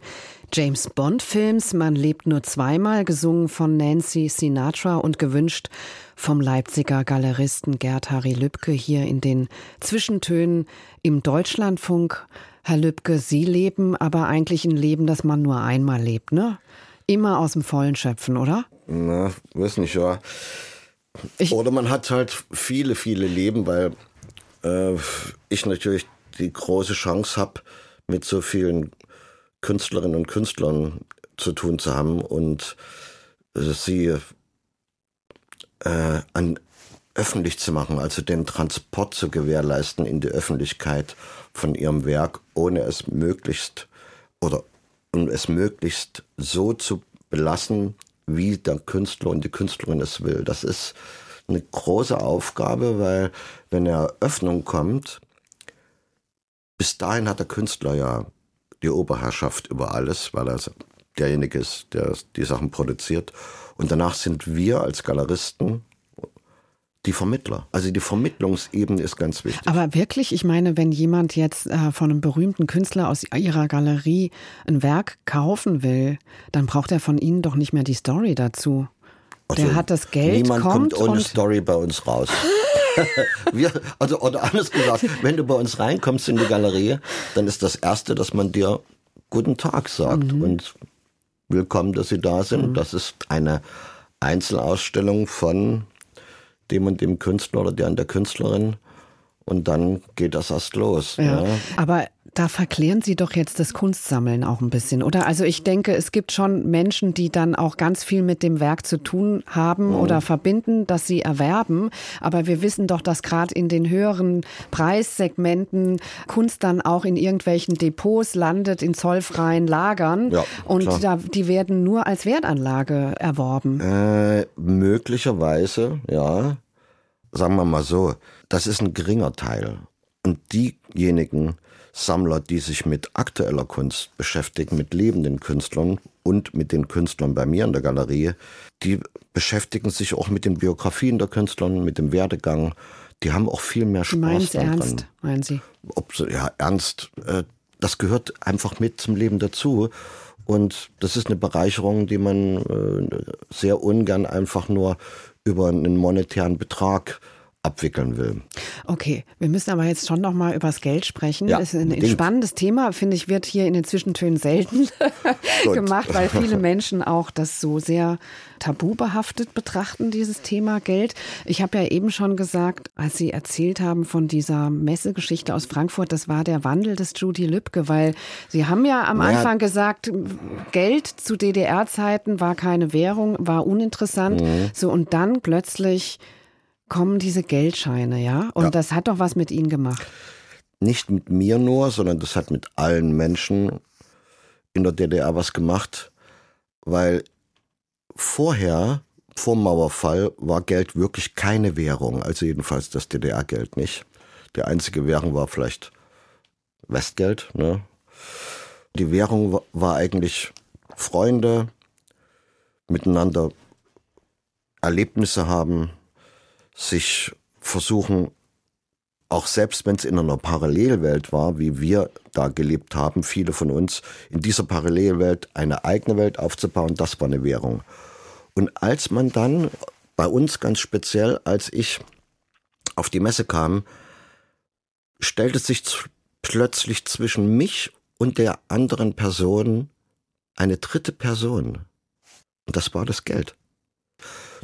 James Bond-Films. Man lebt nur zweimal, gesungen von Nancy Sinatra und gewünscht vom Leipziger Galeristen Gerd Harry Lübke hier in den Zwischentönen im Deutschlandfunk. Herr Lübke, Sie leben aber eigentlich ein Leben, das man nur einmal lebt, ne? Immer aus dem Vollen schöpfen, oder? Na, weiß nicht, ja. Ich- Oder man hat halt viele, viele Leben, weil äh, ich natürlich die große Chance habe, mit so vielen Künstlerinnen und Künstlern zu tun zu haben und äh, sie äh, an öffentlich zu machen, also den Transport zu gewährleisten in die Öffentlichkeit von ihrem Werk, ohne es möglichst oder um es möglichst so zu belassen, wie der Künstler und die Künstlerin es will. Das ist eine große Aufgabe, weil wenn eine Öffnung kommt, bis dahin hat der Künstler ja die Oberherrschaft über alles, weil er derjenige ist, der die Sachen produziert. Und danach sind wir als Galeristen die Vermittler. Also die Vermittlungsebene ist ganz wichtig. Aber wirklich, ich meine, wenn jemand jetzt äh, von einem berühmten Künstler aus ihrer Galerie ein Werk kaufen will, dann braucht er von Ihnen doch nicht mehr die Story dazu. Der Also, hat das Geld, Niemand kommt, kommt ohne und Story bei uns raus. Wir, also, oder anders gesagt, wenn du bei uns reinkommst in die Galerie, dann ist das Erste, dass man dir Guten Tag sagt Mhm. und willkommen, dass Sie da sind. Das ist eine Einzelausstellung von dem und dem Künstler oder der und der Künstlerin. Und dann geht das erst los. Ja. Ja. Aber da verklären Sie doch jetzt das Kunstsammeln auch ein bisschen, oder? Also ich denke, es gibt schon Menschen, die dann auch ganz viel mit dem Werk zu tun haben oder verbinden, dass sie erwerben. Aber wir wissen doch, dass gerade in den höheren Preissegmenten Kunst dann auch in irgendwelchen Depots landet, in zollfreien Lagern. Ja, und da, die werden nur als Wertanlage erworben. Äh, möglicherweise, ja. Sagen wir mal so, das ist ein geringer Teil. Und diejenigen Sammler, die sich mit aktueller Kunst beschäftigen, mit lebenden Künstlern und mit den Künstlern bei mir in der Galerie, die beschäftigen sich auch mit den Biografien der Künstler, mit dem Werdegang. Die haben auch viel mehr Spaß es daran ernst, meinen Sie? ob ja, ernst, äh, das gehört einfach mit zum Leben dazu. Und das ist eine Bereicherung, die man äh, sehr ungern einfach nur über einen monetären Betrag abwickeln will. Okay, wir müssen aber jetzt schon noch mal übers Geld sprechen. Ja, das ist ein, ein spannendes Thema, finde ich, wird hier in den Zwischentönen selten gemacht, weil viele Menschen auch das so sehr tabubehaftet betrachten, dieses Thema Geld. Ich habe ja eben schon gesagt, als Sie erzählt haben von dieser Messegeschichte aus Frankfurt, das war der Wandel des Judy Lübke, weil Sie haben ja am Naja. Anfang gesagt, Geld zu DDR-Zeiten war keine Währung, war uninteressant. Mhm. So, und dann plötzlich kommen diese Geldscheine, ja? Und Ja. das hat doch was mit Ihnen gemacht. Nicht mit mir nur, sondern das hat mit allen Menschen in der DDR was gemacht, weil vorher, vor dem Mauerfall, war Geld wirklich keine Währung, also jedenfalls das DDR-Geld nicht. Die einzige Währung war vielleicht Westgeld. Ne? Die Währung wa- war eigentlich Freunde, miteinander Erlebnisse haben, sich versuchen, auch selbst wenn es in einer Parallelwelt war, wie wir da gelebt haben, viele von uns, in dieser Parallelwelt eine eigene Welt aufzubauen, das war eine Währung. Und als man dann, bei uns ganz speziell, als ich auf die Messe kam, stellte sich plötzlich zwischen mich und der anderen Person eine dritte Person. Und das war das Geld.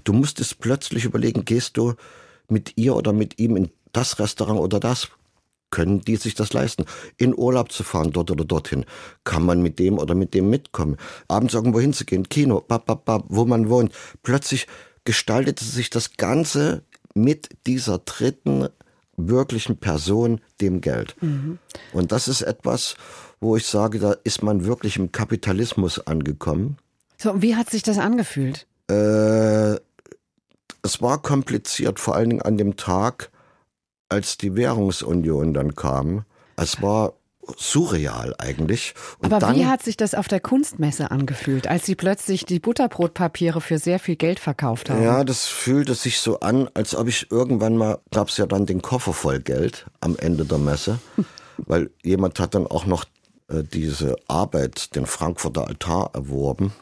Du musstest plötzlich überlegen, gehst du mit ihr oder mit ihm in das Restaurant oder das? Können die sich das leisten? In Urlaub zu fahren, dort oder dorthin? Kann man mit dem oder mit dem mitkommen? Abends irgendwo hinzugehen, Kino, bap, bap, bap, wo man wohnt. Plötzlich gestaltete sich das Ganze mit dieser dritten wirklichen Person, dem Geld. Und das ist etwas, wo ich sage, da ist man wirklich im Kapitalismus angekommen. So, und wie hat sich das angefühlt? Äh, es war kompliziert, vor allen Dingen an dem Tag, als die Währungsunion dann kam. Es war surreal eigentlich. Und Aber dann, wie hat sich das auf der Kunstmesse angefühlt, als Sie plötzlich die Butterbrotpapiere für sehr viel Geld verkauft haben? Ja, das fühlte sich so an, als ob ich irgendwann mal, gab's ja dann den Koffer voll Geld am Ende der Messe, weil jemand hat dann auch noch äh, diese Arbeit, den Frankfurter Altar, erworben.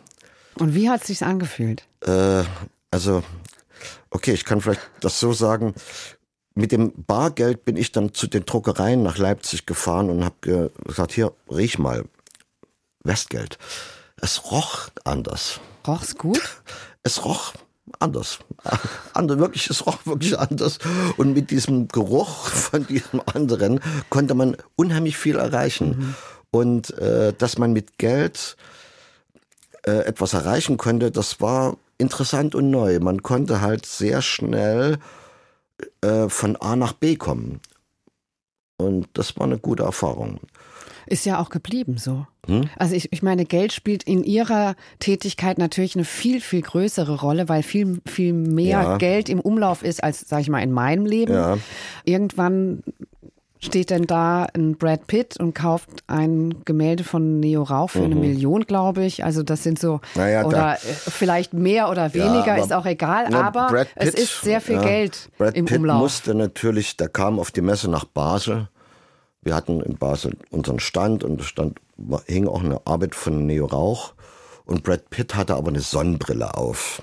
Und wie hat es sich angefühlt? Äh, also, okay, ich kann vielleicht das so sagen. Mit dem Bargeld bin ich dann zu den Druckereien nach Leipzig gefahren und habe ge gesagt, hier, riech mal, Westgeld. Es roch anders. Roch's gut? Es roch anders. Ander, wirklich, es roch wirklich anders. Und mit diesem Geruch von diesem anderen konnte man unheimlich viel erreichen. Und äh, dass man mit Geld äh, etwas erreichen konnte, das war interessant und neu. Man konnte halt sehr schnell äh, von A nach B kommen. Und das war eine gute Erfahrung. Ist ja auch geblieben so. Hm? Also ich, ich meine, Geld spielt in Ihrer Tätigkeit natürlich eine viel, viel größere Rolle, weil viel, viel mehr Ja. Geld im Umlauf ist als, sag ich mal, in meinem Leben. Ja. Irgendwann steht denn da ein Brad Pitt und kauft ein Gemälde von Neo Rauch für eine Million, glaube ich. Also das sind so, Mhm. Naja, da- oder äh, vielleicht mehr oder weniger, aber- ist auch egal, Na, aber Brad es Pitt, ist sehr viel ja, Geld Brad im Pitt Umlauf. musste natürlich, der kam auf die Messe nach Basel. Wir hatten in Basel unseren Stand und da stand, hing auch eine Arbeit von Neo Rauch. Und Brad Pitt hatte aber eine Sonnenbrille auf.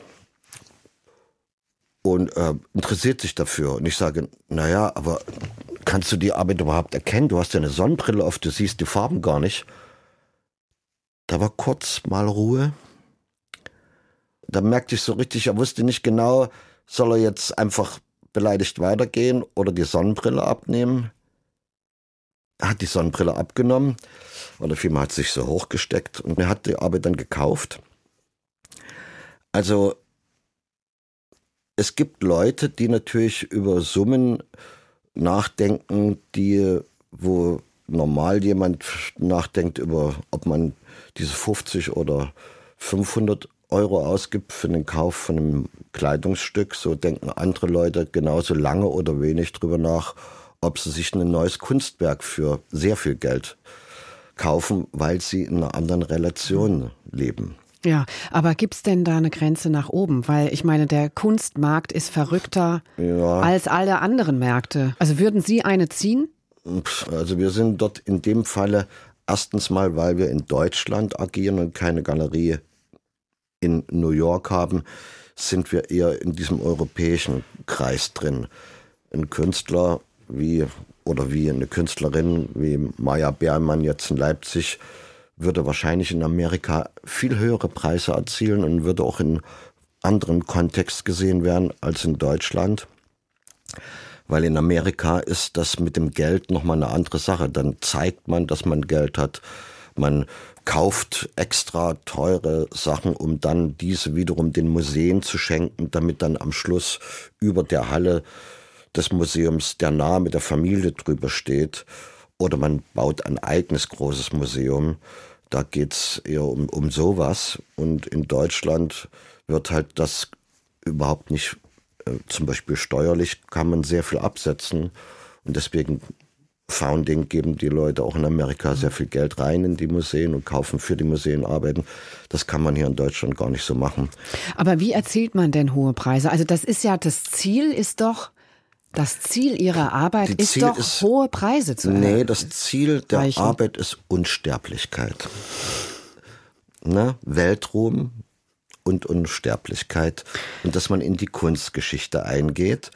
Und äh, interessiert sich dafür. Und ich sage, naja, aber kannst du die Arbeit überhaupt erkennen? Du hast ja eine Sonnenbrille auf, du siehst die Farben gar nicht. Da war kurz mal Ruhe da merkte ich so richtig, er wusste nicht genau, soll er jetzt einfach beleidigt weitergehen oder die Sonnenbrille abnehmen. Er hat die Sonnenbrille abgenommen oder vielmehr hat sich so hochgesteckt und er hat die Arbeit dann gekauft. Also es gibt Leute, die natürlich über Summen nachdenken, die, wo normal jemand nachdenkt über, ob man diese 50 oder 500 Euro ausgibt für den Kauf von einem Kleidungsstück. So denken andere Leute genauso lange oder wenig drüber nach, ob sie sich ein neues Kunstwerk für sehr viel Geld kaufen, weil sie in einer anderen Relation leben. Ja, aber gibt's denn da eine Grenze nach oben? Weil ich meine, der Kunstmarkt ist verrückter Ja. als alle anderen Märkte. Also würden Sie eine ziehen? Also wir sind dort in dem Falle erstens mal, weil wir in Deutschland agieren und keine Galerie in New York haben, sind wir eher in diesem europäischen Kreis drin. Ein Künstler wie oder wie eine Künstlerin wie Maya Bermann jetzt in Leipzig würde wahrscheinlich in Amerika viel höhere Preise erzielen und würde auch in anderen Kontext gesehen werden als in Deutschland. Weil in Amerika ist das mit dem Geld nochmal eine andere Sache. Dann zeigt man, dass man Geld hat. Man kauft extra teure Sachen, um dann diese wiederum den Museen zu schenken, damit dann am Schluss über der Halle des Museums der Name der Familie drüber steht. Oder man baut ein eigenes großes Museum. Da geht's eher um, um sowas. Und in Deutschland wird halt das überhaupt nicht, äh, zum Beispiel steuerlich kann man sehr viel absetzen. Und deswegen Founding geben die Leute auch in Amerika sehr viel Geld rein in die Museen und kaufen für die Museen Arbeiten. Das kann man hier in Deutschland gar nicht so machen. Aber wie erzielt man denn hohe Preise? Also das ist ja, das Ziel ist doch, das Ziel Ihrer Arbeit Die ist Ziel doch, ist- hohe Preise zu Nee, erreichen. das Ziel der Reichen. Arbeit ist Unsterblichkeit. Ne? Weltruhm und Unsterblichkeit. Und dass man in die Kunstgeschichte eingeht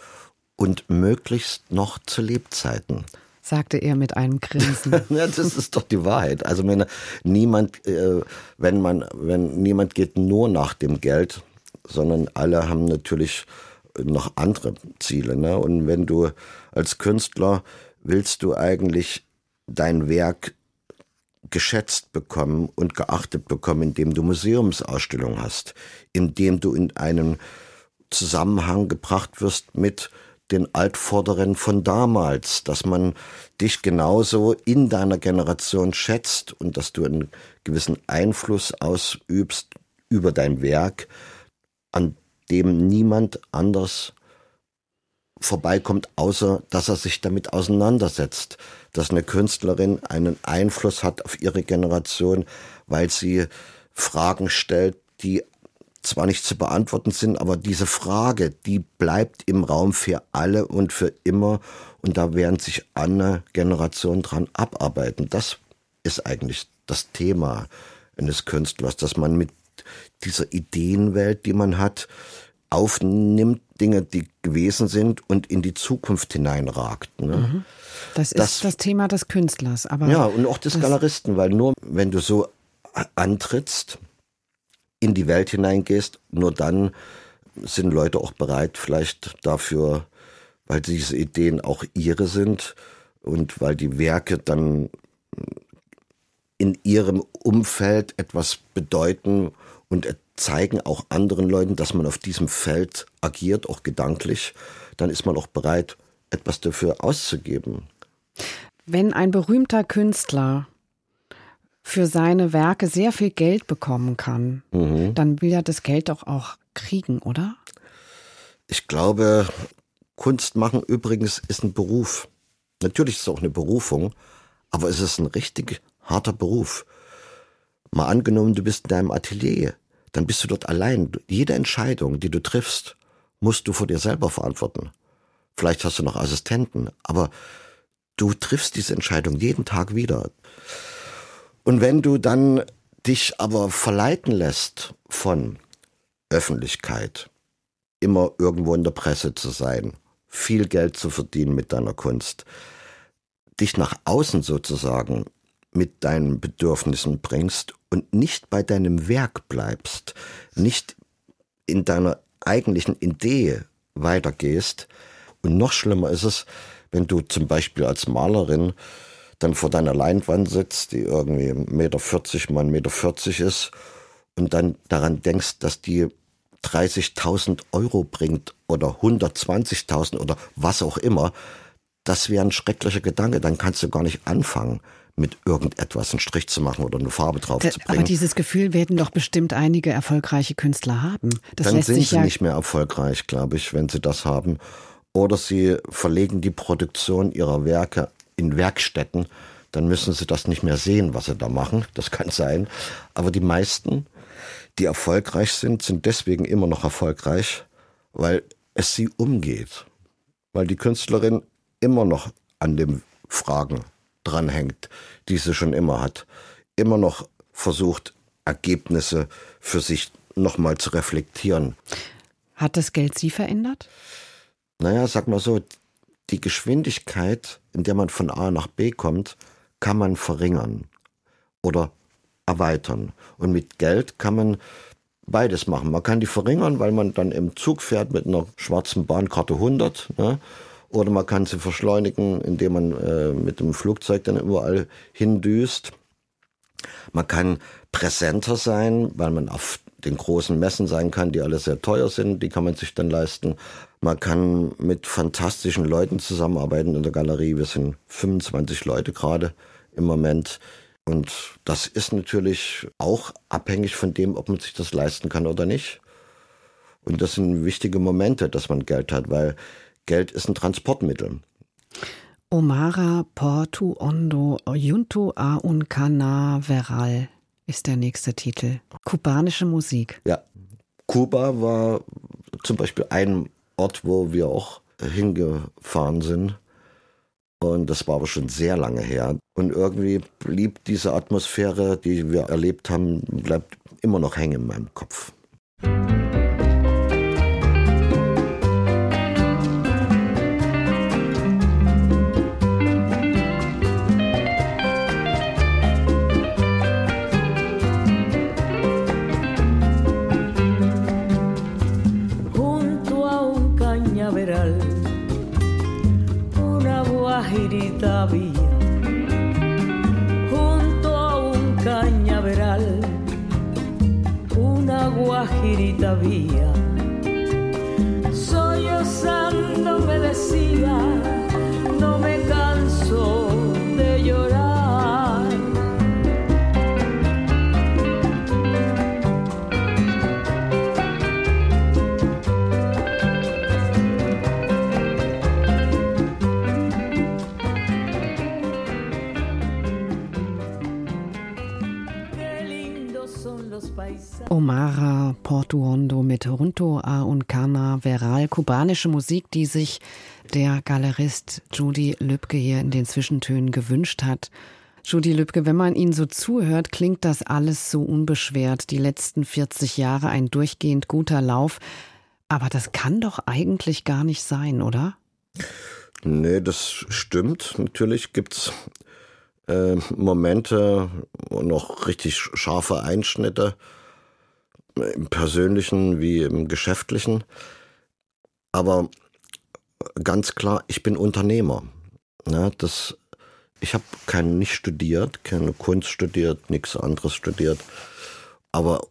und möglichst noch zu Lebzeiten. sagte er mit einem Grinsen. Ja, das ist doch die Wahrheit. Also meine, niemand, äh, wenn man, wenn niemand geht nur nach dem Geld, sondern alle haben natürlich noch andere Ziele. Ne? Und wenn du als Künstler willst du eigentlich dein Werk geschätzt bekommen und geachtet bekommen, indem du Museumsausstellungen hast, indem du in einen Zusammenhang gebracht wirst mit den Altvorderen von damals, dass man dich genauso in deiner Generation schätzt und dass du einen gewissen Einfluss ausübst über dein Werk, an dem niemand anders vorbeikommt, außer dass er sich damit auseinandersetzt, dass eine Künstlerin einen Einfluss hat auf ihre Generation, weil sie Fragen stellt, die zwar nicht zu beantworten sind, aber diese Frage, die bleibt im Raum für alle und für immer und da werden sich alle Generationen dran abarbeiten. Das ist eigentlich das Thema eines Künstlers, dass man mit dieser Ideenwelt, die man hat, aufnimmt, Dinge, die gewesen sind und in die Zukunft hineinragt. Ne? Das ist Das- das, Thema des Künstlers. Aber Ja, und auch des Galeristen, weil nur wenn du so antrittst, in die Welt hineingehst, nur dann sind Leute auch bereit, vielleicht dafür, weil diese Ideen auch ihre sind und weil die Werke dann in ihrem Umfeld etwas bedeuten und zeigen auch anderen Leuten, dass man auf diesem Feld agiert, auch gedanklich, dann ist man auch bereit, etwas dafür auszugeben. Wenn ein berühmter Künstler für seine Werke sehr viel Geld bekommen kann, Mhm. dann will er das Geld doch auch kriegen, oder? Ich glaube, Kunst machen übrigens ist ein Beruf. Natürlich ist es auch eine Berufung, aber es ist ein richtig harter Beruf. Mal angenommen, du bist in deinem Atelier, dann bist du dort allein. Jede Entscheidung, die du triffst, musst du vor dir selber verantworten. Vielleicht hast du noch Assistenten, aber du triffst diese Entscheidung jeden Tag wieder. Und wenn du dann dich aber verleiten lässt von Öffentlichkeit, immer irgendwo in der Presse zu sein, viel Geld zu verdienen mit deiner Kunst, dich nach außen sozusagen mit deinen Bedürfnissen bringst und nicht bei deinem Werk bleibst, nicht in deiner eigentlichen Idee weitergehst. Und noch schlimmer ist es, wenn du zum Beispiel als Malerin dann vor deiner Leinwand sitzt, die irgendwie 1,40 Meter mal 1,40 Meter ist und dann daran denkst, dass die 30.000 Euro bringt oder 120.000 oder was auch immer, das wäre ein schrecklicher Gedanke. Dann kannst du gar nicht anfangen, mit irgendetwas einen Strich zu machen oder eine Farbe drauf Da- zu Aber bringen. dieses Gefühl werden doch bestimmt einige erfolgreiche Künstler haben. Das dann sind sie ja nicht mehr erfolgreich, glaube ich, wenn sie das haben. Oder sie verlegen die Produktion ihrer Werke in Werkstätten. Dann müssen sie das nicht mehr sehen, was sie da machen. Das kann sein. Aber die meisten, die erfolgreich sind, sind deswegen immer noch erfolgreich, weil es sie umgeht. Weil die Künstlerin immer noch an dem Fragen dranhängt, die sie schon immer hat. Immer noch versucht, Ergebnisse für sich nochmal zu reflektieren. Hat das Geld Sie verändert? Naja, sag mal so, die Geschwindigkeit, in der man von A nach B kommt, kann man verringern oder erweitern. Und mit Geld kann man beides machen. Man kann die verringern, weil man dann im Zug fährt mit einer schwarzen Bahnkarte 100. Ne? Oder man kann sie verschleunigen, indem man äh, mit dem Flugzeug dann überall hindüst. Man kann präsenter sein, weil man auf den großen Messen sein kann, die alle sehr teuer sind. Die kann man sich dann leisten. Man kann mit fantastischen Leuten zusammenarbeiten in der Galerie. Wir sind 25 Leute gerade im Moment. Und das ist natürlich auch abhängig von dem, ob man sich das leisten kann oder nicht. Und das sind wichtige Momente, dass man Geld hat, weil Geld ist ein Transportmittel. Omara Portu Ondo Junto a un Canaveral ist der nächste Titel. Kubanische Musik. Ja, Kuba war zum Beispiel ein Ort, wo wir auch hingefahren sind. Und das war aber schon sehr lange her. Und irgendwie blieb diese Atmosphäre, die wir erlebt haben, bleibt immer noch hängen in meinem Kopf. Junto a un cañaveral, una guajirita había. Omara Portuondo mit Runto a un Carnaveral, kubanische Musik, die sich der Galerist Judy Lübke hier in den Zwischentönen gewünscht hat. Judy Lübke, wenn man Ihnen so zuhört, klingt das alles so unbeschwert. Die letzten 40 Jahre ein durchgehend guter Lauf. Aber das kann doch eigentlich gar nicht sein, oder? Nee, das stimmt. Natürlich gibt's äh, Momente und noch richtig scharfe Einschnitte im persönlichen wie im geschäftlichen. Aber ganz klar, ich bin Unternehmer. Ja, das, ich habe kein nicht studiert, keine Kunst studiert, nichts anderes studiert. Aber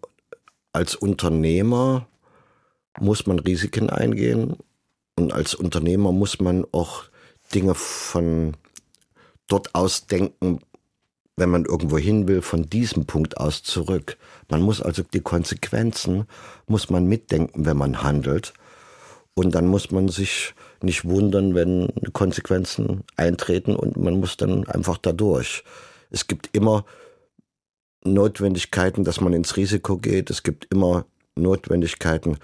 als Unternehmer muss man Risiken eingehen und als Unternehmer muss man auch Dinge von dort aus denken, wenn man irgendwo hin will, von diesem Punkt aus zurück. Man muss also die Konsequenzen, muss man mitdenken, wenn man handelt. Und dann muss man sich nicht wundern, wenn Konsequenzen eintreten und man muss dann einfach dadurch. Es gibt immer Notwendigkeiten, dass man ins Risiko geht. Es gibt immer Notwendigkeiten,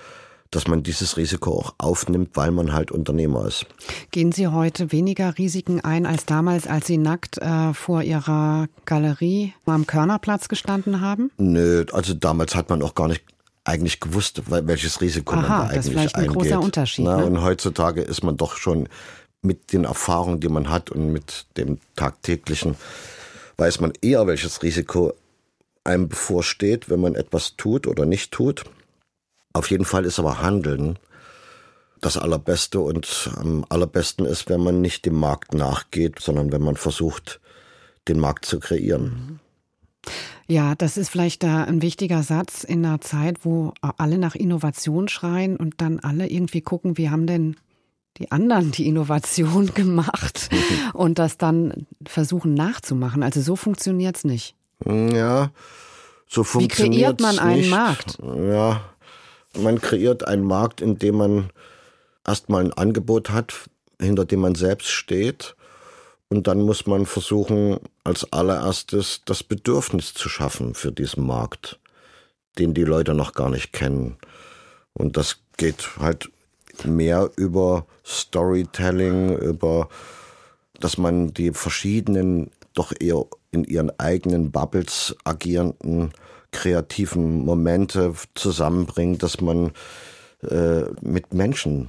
dass man dieses Risiko auch aufnimmt, weil man halt Unternehmer ist. Gehen Sie heute weniger Risiken ein als damals, als Sie nackt äh, vor Ihrer Galerie am Körnerplatz gestanden haben? Nö, also damals hat man auch gar nicht eigentlich gewusst, wel- welches Risiko man Aha, da das ist eigentlich vielleicht ein eingeht. großer Unterschied, Na, ne? Und heutzutage ist man doch schon mit den Erfahrungen, die man hat und mit dem tagtäglichen, weiß man eher, welches Risiko einem bevorsteht, wenn man etwas tut oder nicht tut. Auf jeden Fall ist aber Handeln das Allerbeste und am allerbesten ist, wenn man nicht dem Markt nachgeht, sondern wenn man versucht, den Markt zu kreieren. Ja, das ist vielleicht da ein wichtiger Satz in einer Zeit, wo alle nach Innovation schreien und dann alle irgendwie gucken, wie haben denn die anderen die Innovation gemacht und das dann versuchen nachzumachen. Also so funktioniert's nicht. Ja, so Wie funktioniert kreiert man einen nicht. Markt? Ja, man kreiert einen Markt, in dem man erstmal ein Angebot hat, hinter dem man selbst steht. Und dann muss man versuchen, als allererstes das Bedürfnis zu schaffen für diesen Markt, den die Leute noch gar nicht kennen. Und das geht halt mehr über Storytelling, über, dass man die verschiedenen, doch eher in ihren eigenen Bubbles agierenden kreativen Momente zusammenbringt, dass man äh, mit Menschen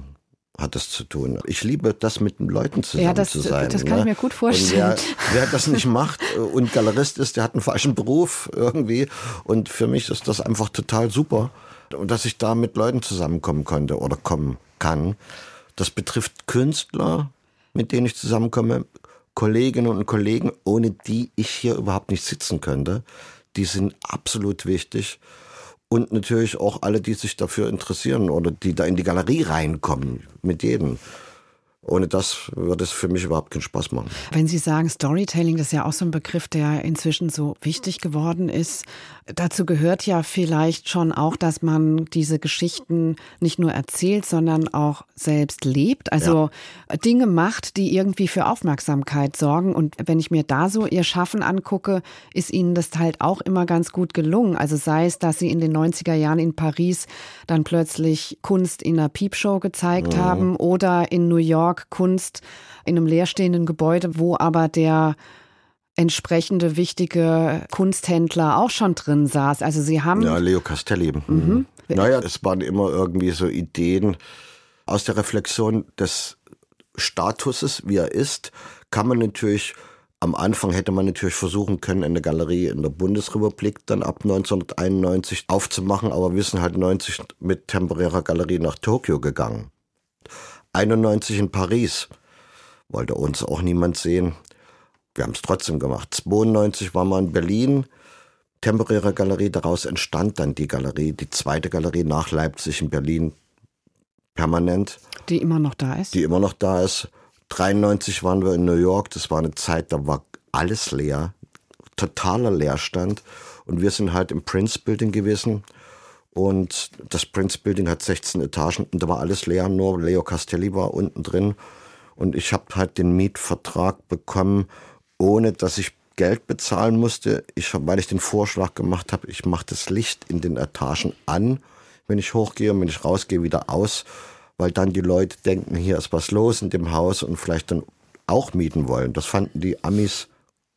hat es zu tun. Ich liebe das, mit Leuten zusammen Ja, das- zu sein. das kann ne? ich mir gut vorstellen. Und wer, wer das nicht macht äh, und Galerist ist, der hat einen falschen Beruf irgendwie. Und für mich ist das einfach total super, und dass ich da mit Leuten zusammenkommen konnte oder kommen kann. Das betrifft Künstler, mit denen ich zusammenkomme, Kolleginnen und Kollegen, ohne die ich hier überhaupt nicht sitzen könnte. Die sind absolut wichtig. Und natürlich auch alle, die sich dafür interessieren oder die da in die Galerie reinkommen, mit jedem. Ohne das würde es für mich überhaupt keinen Spaß machen. Wenn Sie sagen Storytelling, das ist ja auch so ein Begriff, der inzwischen so wichtig geworden ist. Dazu gehört ja vielleicht schon auch, dass man diese Geschichten nicht nur erzählt, sondern auch selbst lebt. Also Dinge macht, die irgendwie für Aufmerksamkeit sorgen. Und wenn ich mir da so Ihr Schaffen angucke, ist Ihnen das halt auch immer ganz gut gelungen. Also sei es, dass Sie in den 90er Jahren in Paris dann plötzlich Kunst in einer Piepshow gezeigt haben oder in New York Kunst in einem leerstehenden Gebäude, wo aber der entsprechende wichtige Kunsthändler auch schon drin saß. Also sie haben Ja, Leo Castelli. Mhm. Naja, es waren immer irgendwie so Ideen aus der Reflexion des Statuses, wie er ist, kann man natürlich am Anfang hätte man natürlich versuchen können, eine Galerie in der Bundesrepublik dann ab 1991 aufzumachen, aber wir sind halt 90 mit temporärer Galerie nach Tokio gegangen. 91 in Paris. Wollte uns auch niemand sehen. Wir haben es trotzdem gemacht. 92 waren wir in Berlin temporäre Galerie. Daraus entstand dann die Galerie, die zweite Galerie nach Leipzig in Berlin permanent, die immer noch da ist. die immer noch da ist. 93 waren wir in New York. Das war eine Zeit, da war alles leer, totaler Leerstand. Und wir sind halt im Prince Building gewesen. Und das Prince Building hat 16 Etagen und da war alles leer, nur Leo Castelli war unten drin. Und ich habe halt den Mietvertrag bekommen, ohne dass ich Geld bezahlen musste, ich, weil ich den Vorschlag gemacht habe, ich mache das Licht in den Etagen an, wenn ich hochgehe und wenn ich rausgehe, wieder aus, weil dann die Leute denken, hier ist was los in dem Haus und vielleicht dann auch mieten wollen. Das fanden die Amis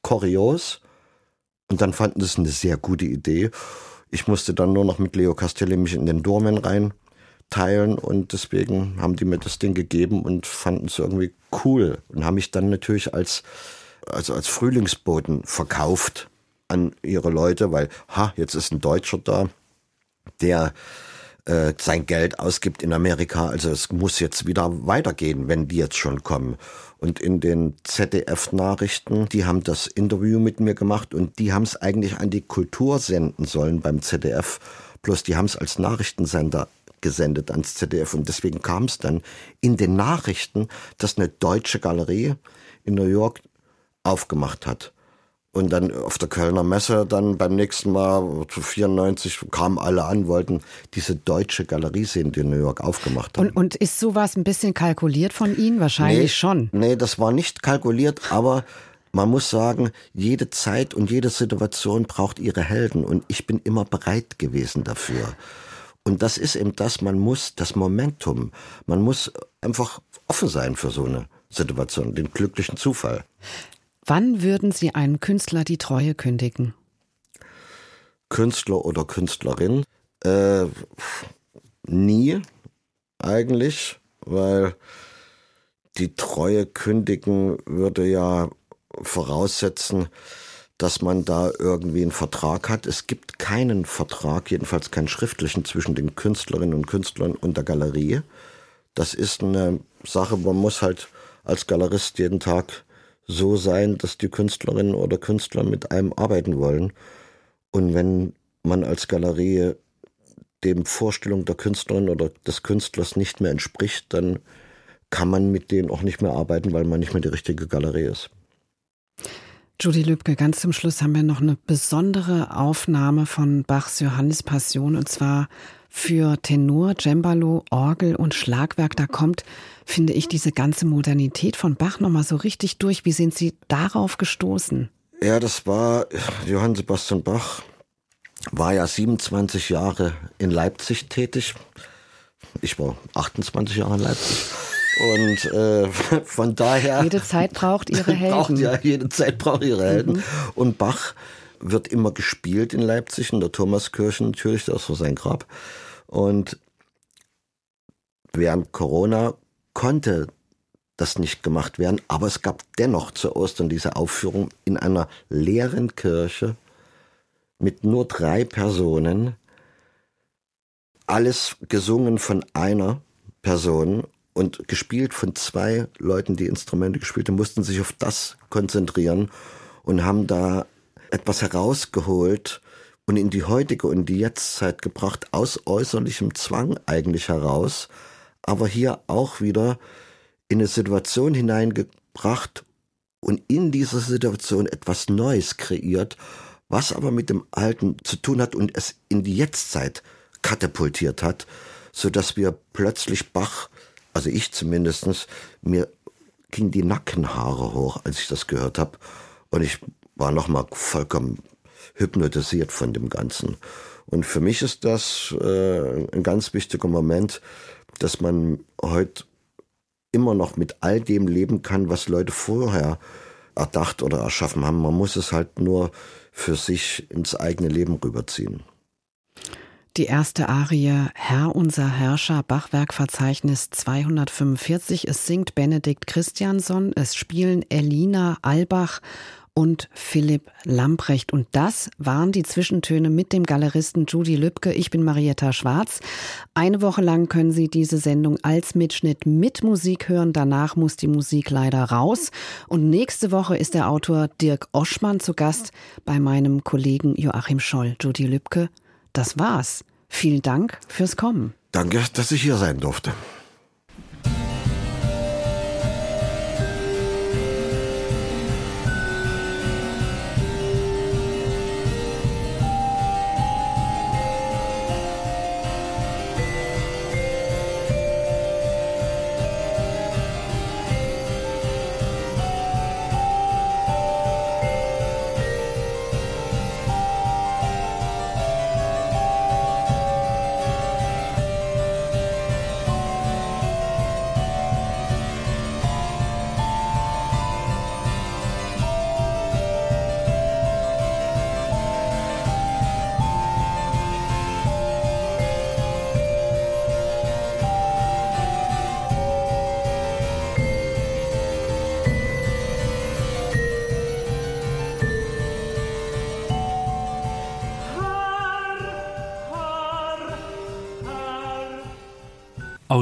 kurios und dann fanden es eine sehr gute Idee. Ich musste dann nur noch mit Leo Castelli mich in den Doorman rein teilen und deswegen haben die mir das Ding gegeben und fanden es irgendwie cool und haben mich dann natürlich als also als Frühlingsboten verkauft an ihre Leute, weil ha, jetzt ist ein Deutscher da, der äh, sein Geld ausgibt in Amerika. Also es muss jetzt wieder weitergehen, wenn die jetzt schon kommen. Und in den ZDF-Nachrichten, die haben das Interview mit mir gemacht und die haben es eigentlich an die Kultur senden sollen beim ZDF. Plus die haben es als Nachrichtensender gesendet ans ZDF und deswegen kam es dann in den Nachrichten, dass eine deutsche Galerie in New York aufgemacht hat. Und dann auf der Kölner Messe, dann beim nächsten Mal, zu 94, kamen alle an, wollten diese deutsche Galerie sehen, die in New York aufgemacht haben. Und, und ist sowas ein bisschen kalkuliert von Ihnen? Wahrscheinlich nee, schon. Nee, das war nicht kalkuliert, aber man muss sagen, jede Zeit und jede Situation braucht ihre Helden und ich bin immer bereit gewesen dafür. Und das ist eben das, man muss das Momentum, man muss einfach offen sein für so eine Situation, den glücklichen Zufall. Wann würden Sie einem Künstler die Treue kündigen? Künstler oder Künstlerin? Äh, nie eigentlich, weil die Treue kündigen würde ja voraussetzen, dass man da irgendwie einen Vertrag hat. Es gibt keinen Vertrag, jedenfalls keinen schriftlichen zwischen den Künstlerinnen und Künstlern und der Galerie. Das ist eine Sache, man muss halt als Galerist jeden Tag so sein, dass die Künstlerinnen oder Künstler mit einem arbeiten wollen. Und wenn man als Galerie dem Vorstellung der Künstlerin oder des Künstlers nicht mehr entspricht, dann kann man mit denen auch nicht mehr arbeiten, weil man nicht mehr die richtige Galerie ist. Judy Lübke, ganz zum Schluss haben wir noch eine besondere Aufnahme von Bachs Johannes Passion und zwar für Tenor, Cembalo, Orgel und Schlagwerk. Da kommt, finde ich, diese ganze Modernität von Bach nochmal so richtig durch. Wie sind Sie darauf gestoßen? Ja, das war Johann Sebastian Bach, war ja 27 Jahre in Leipzig tätig. Ich war 28 Jahre in Leipzig. Und äh, von daher. Jede Zeit braucht ihre Helden. Braucht, ja, jede Zeit braucht ihre Helden. Mhm. Und Bach wird immer gespielt in Leipzig, in der Thomaskirche natürlich, das war sein Grab. Und während Corona konnte das nicht gemacht werden, aber es gab dennoch zu Ostern diese Aufführung in einer leeren Kirche mit nur drei Personen, alles gesungen von einer Person und gespielt von zwei Leuten, die Instrumente gespielt haben, mussten sich auf das konzentrieren und haben da etwas herausgeholt und in die heutige und die Jetztzeit gebracht, aus äußerlichem Zwang eigentlich heraus, aber hier auch wieder in eine Situation hineingebracht und in dieser Situation etwas Neues kreiert, was aber mit dem Alten zu tun hat und es in die Jetztzeit katapultiert hat, so dass wir plötzlich Bach, also ich zumindestens, mir ging die Nackenhaare hoch, als ich das gehört habe und ich war nochmal vollkommen hypnotisiert von dem Ganzen. Und für mich ist das äh, ein ganz wichtiger Moment, dass man heute immer noch mit all dem leben kann, was Leute vorher erdacht oder erschaffen haben. Man muss es halt nur für sich ins eigene Leben rüberziehen. Die erste Arie Herr unser Herrscher Bachwerkverzeichnis 245. Es singt Benedikt Christiansson, es spielen Elina Albach und Philipp Lamprecht. Und das waren die Zwischentöne mit dem Galeristen Judy Lübke. Ich bin Marietta Schwarz. Eine Woche lang können Sie diese Sendung als Mitschnitt mit Musik hören. Danach muss die Musik leider raus. Und nächste Woche ist der Autor Dirk Oschmann zu Gast bei meinem Kollegen Joachim Scholl. Judy Lübke, das war's. Vielen Dank fürs Kommen. Danke, dass ich hier sein durfte.